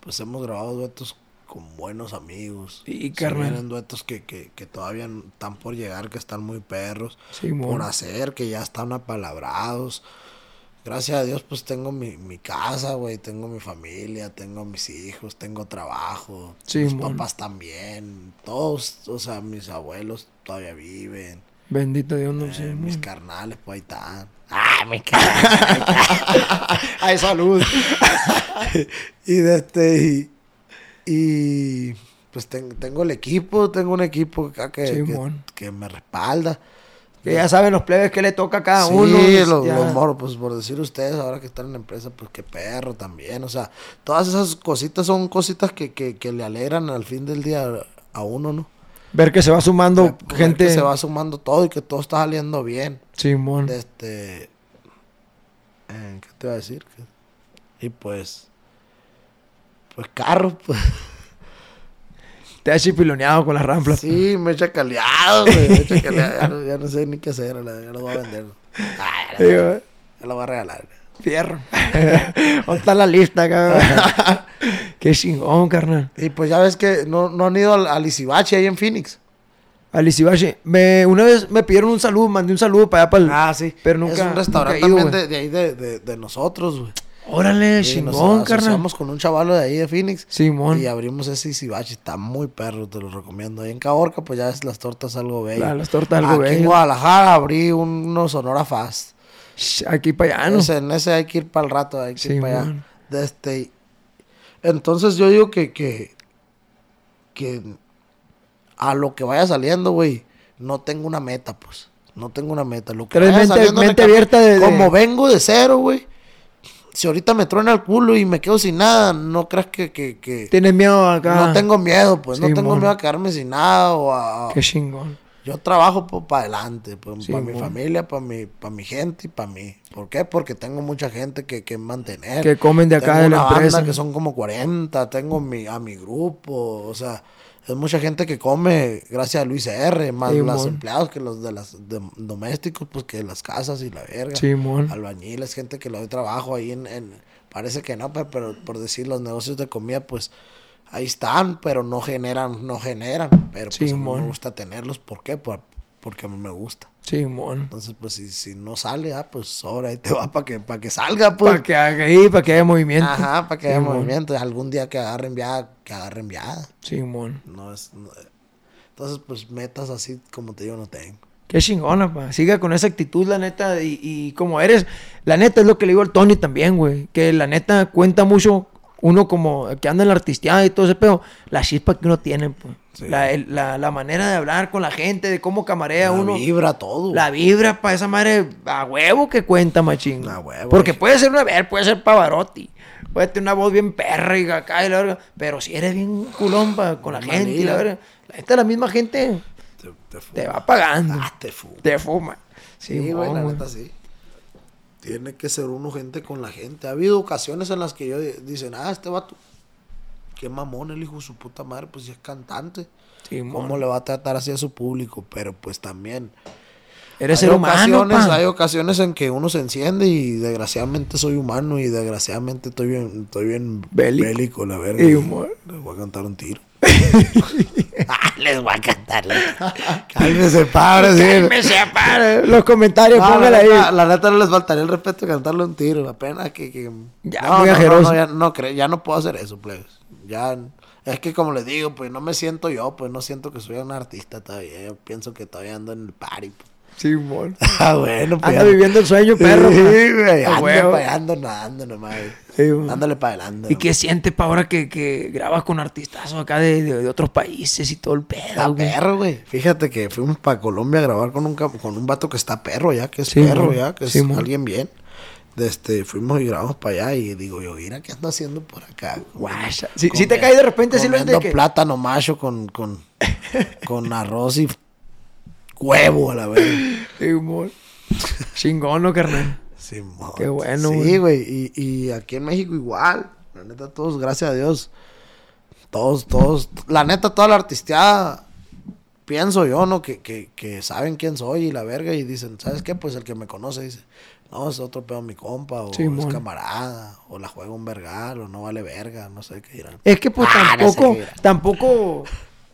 Pues hemos grabado duetos con buenos amigos. Sí, Se carnal. vienen duetos que, que, que todavía están por llegar, que están muy perros. Simón. por hacer, que ya están apalabrados. Gracias a Dios, pues tengo mi, mi casa, güey, tengo mi familia, tengo mis hijos, tengo trabajo, Sí, mis mon. papás también, todos, o sea, mis abuelos todavía viven, Bendito Dios, no eh, sé. mis carnales, pues ahí están. ¡Ah, mis carnales! Ay, salud. y de este, y, y, pues ten- tengo el equipo, tengo un equipo acá que, Sí, que, me respalda. Que ya saben los plebes que le toca a cada sí, uno. los, los moros, pues por decir ustedes, ahora que están en la empresa, pues qué perro también. O sea, todas esas cositas son cositas que, que, que le alegran al fin del día a uno, ¿no? Ver que se va sumando Ver gente. Que se va sumando todo y que todo está saliendo bien. Simón. Este. eh, ¿Qué te iba a decir? Y pues. Pues carro, pues. Te has chipiloneado con las ramplas. Sí, me echa caleado, güey. Me echa caleado. Ya, no, ya no sé ni qué hacer, la- ya lo voy a vender. Ah, ya, Digo, lo- ya lo voy a regalar. Fierro. ¿Dónde está la lista, cabrón? Qué chingón, carnal. Y pues ya ves que no, no han ido al, al Isibachi ahí en Phoenix. Alice Ibache, me Una vez me pidieron un saludo, mandé un saludo para allá para el. Ah, sí. Pero nunca- Es un restaurante nunca he ido, también de, de ahí de, de, de nosotros, güey. Órale, Sí, nos chingón, carnal. con un chavalo de ahí de Phoenix. Simón. Y abrimos ese Isibachi. Está muy perro, te lo recomiendo. Ahí en Caborca, pues ya es las tortas algo bello. La- las tortas algo Aquí en. Guadalajara abrí uno Sonora Fast. Aquí para allá, ¿no? Ese- en ese hay que ir para el rato, hay que ir para allá. De este, entonces yo digo que, que, que a lo que vaya saliendo, güey, no tengo una meta, pues. No tengo una meta. Lo que Traes vaya mente- saliendo mente abierta de- Como vengo de cero, güey. Si ahorita me truena el culo y me quedo sin nada, no creas que, que, que Tienes miedo acá. no tengo miedo, pues. no tengo Simón. miedo a quedarme sin nada o a... Qué chingón. Yo trabajo para adelante, pues, Sí, para mi mon. familia, para mi, pa' mi gente y para mí. ¿Por qué? Porque tengo mucha gente que, que mantener. Que comen de acá Tengo de la una banda empresa. que son como 40, tengo mi, a mi grupo, o sea, es mucha gente que come gracias a Luis R, más Sí, los mon. empleados que los de las de- domésticos, pues que las casas y la verga. Simón. Albañiles, gente que le doy trabajo ahí en, en- parece que no, pero, pero por decir los negocios de comida, pues ahí están, pero no generan, no generan, pero pues a mí me gusta tenerlos, ¿por qué? Por- porque a mí me gusta. Simón. Entonces, pues si, si no sale, ah, pues ahora ahí te va para que, para que salga, pues. Para que haga ahí, para que haya movimiento. Ajá, para que haya movimiento. Algún día que agarren viada, que agarren viada. Simón. No es. no- Entonces, pues metas así como te digo, no tengo. Qué chingona, pa. Siga con esa actitud, la neta. Y, y como eres, la neta es lo que le digo al Tony también, güey. Que la neta cuenta mucho uno como que anda en la artisteada y todo ese pedo. La chispa que uno tiene, pues. Sí. La, el- la- la manera de hablar con la gente, de cómo camarea La uno. vibra, todo. La vibra para esa madre a huevo que cuenta, machín. A huevo, Porque puede ser una ver, puede ser Pavarotti. Puede tener una voz bien perra y acá y la verga. Pero si eres bien culón pa, con la gente y la verga. La la misma gente Te, te fuma. te va pagando. Ah, te fuma. Te fuma. Sí, Sí, güey, la neta sí. Tiene que ser uno gente con la gente. Ha habido ocasiones en las que yo dicen, ah, este vato, qué mamón el hijo de su puta madre, pues si es cantante. Sí, ¿Cómo le va a tratar así a su público? Pero pues también. Eres hay ser humano, ocasiones, pa. hay ocasiones en que uno se enciende y desgraciadamente soy humano y desgraciadamente estoy bien, estoy bien Bélico. la verga. Y humor. Les voy a cantar un tiro. Ah, Les voy a cantar. Cálmese, padre. sí. Cálmese, pa. Los comentarios, No, póngale ahí. la neta no les faltaría el respeto de cantarle un tiro. Apenas que. que- Ya, no, muy no. No, no, ya, no, ya no puedo hacer eso, plebes. Ya. Es que como les digo, pues no me siento yo, pues no siento que soy un artista todavía. Yo pienso que todavía ando en el party. pues. Sí, mon. Ah, bueno, pues. Anda ya- viviendo el sueño, perro. Sí, pa. güey. A Ando huevo. pa' allá, ando nadando nomás. Sí, mon. Ándale para adelante. ¿Y qué sientes pa' ahora que, que grabas con artistazos acá de, de- de otros países y todo el pedo, Está güey? perro, güey. Fíjate que fuimos para Colombia a grabar con un, con un vato que está perro ya, que es Sí, perro ya, que es Sí, alguien bien. Este, fuimos y grabamos para allá y digo yo, mira qué anda haciendo por acá. Guasha. Si- si te cae de repente, sí lo plátano macho con, con, con arroz y huevo a la vez. Sí, mon. Chingón, ¿no, carnal? Simón. Qué bueno, Sí, güey. Y, y aquí en México igual. La neta, todos, gracias a Dios. Todos, todos. La neta, toda la artisteada. Pienso yo, ¿no? Que, que, que saben quién soy y la verga. Y dicen, ¿sabes qué? Pues el que me conoce dice, no, es otro pedo mi compa. O Sí, es mon. camarada. O la juega un vergal. O no vale verga. No sé qué dirán. Es que pues Ah, no sé tampoco, tampoco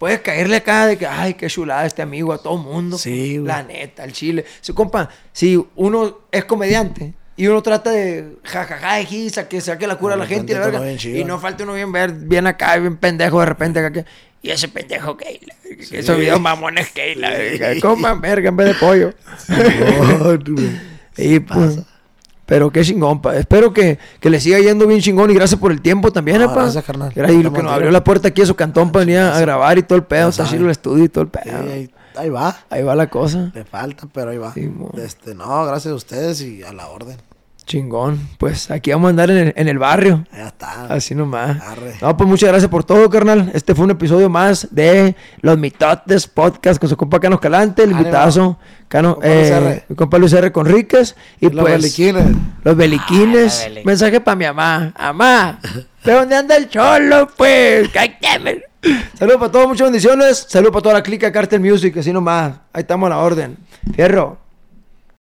puedes caerle acá de que, ay, qué chulada este amigo a todo mundo. Sí, güey. La neta, el chile. Si, compa, si uno es comediante y uno trata de jajaja, de gisa, que saque la cura a la gente y la verga, y no falta uno bien ver, bien acá, bien pendejo de repente acá. que- y ese pendejo que que esos videos mamones que la verga, coman verga en vez de pollo. Y pues, pero qué chingón, pa. Espero que, que le siga yendo bien chingón y gracias por el tiempo también, No, pa. gracias, carnal. Gracias, y lo que nos abrió la puerta aquí a su cantón para venir a, grabar y todo el pedo. Está chido el estudio y todo el Sí, pedo. ahí, ahí va. Ahí va la cosa. Le falta, pero ahí va. Sí, este, no, gracias a ustedes y a la orden. Chingón. Pues aquí vamos a andar en el, en el barrio. Ya está. Así nomás. Arre. No, pues muchas gracias por todo, carnal. Este fue un episodio más de Los Mitotes Podcast con su compa Cano Calante, el invitazo. Cano, Compa eh, R. mi compa Luis R. Conríquez. Y Los pues. beliquines. Los beliquines. Ah, Mensaje para mi mamá. Mamá, ¿de dónde anda el cholo, pues? Saludos para todos, muchas bendiciones. Saludos para toda la clica Cartel Music, así nomás. Ahí estamos a la orden. Fierro.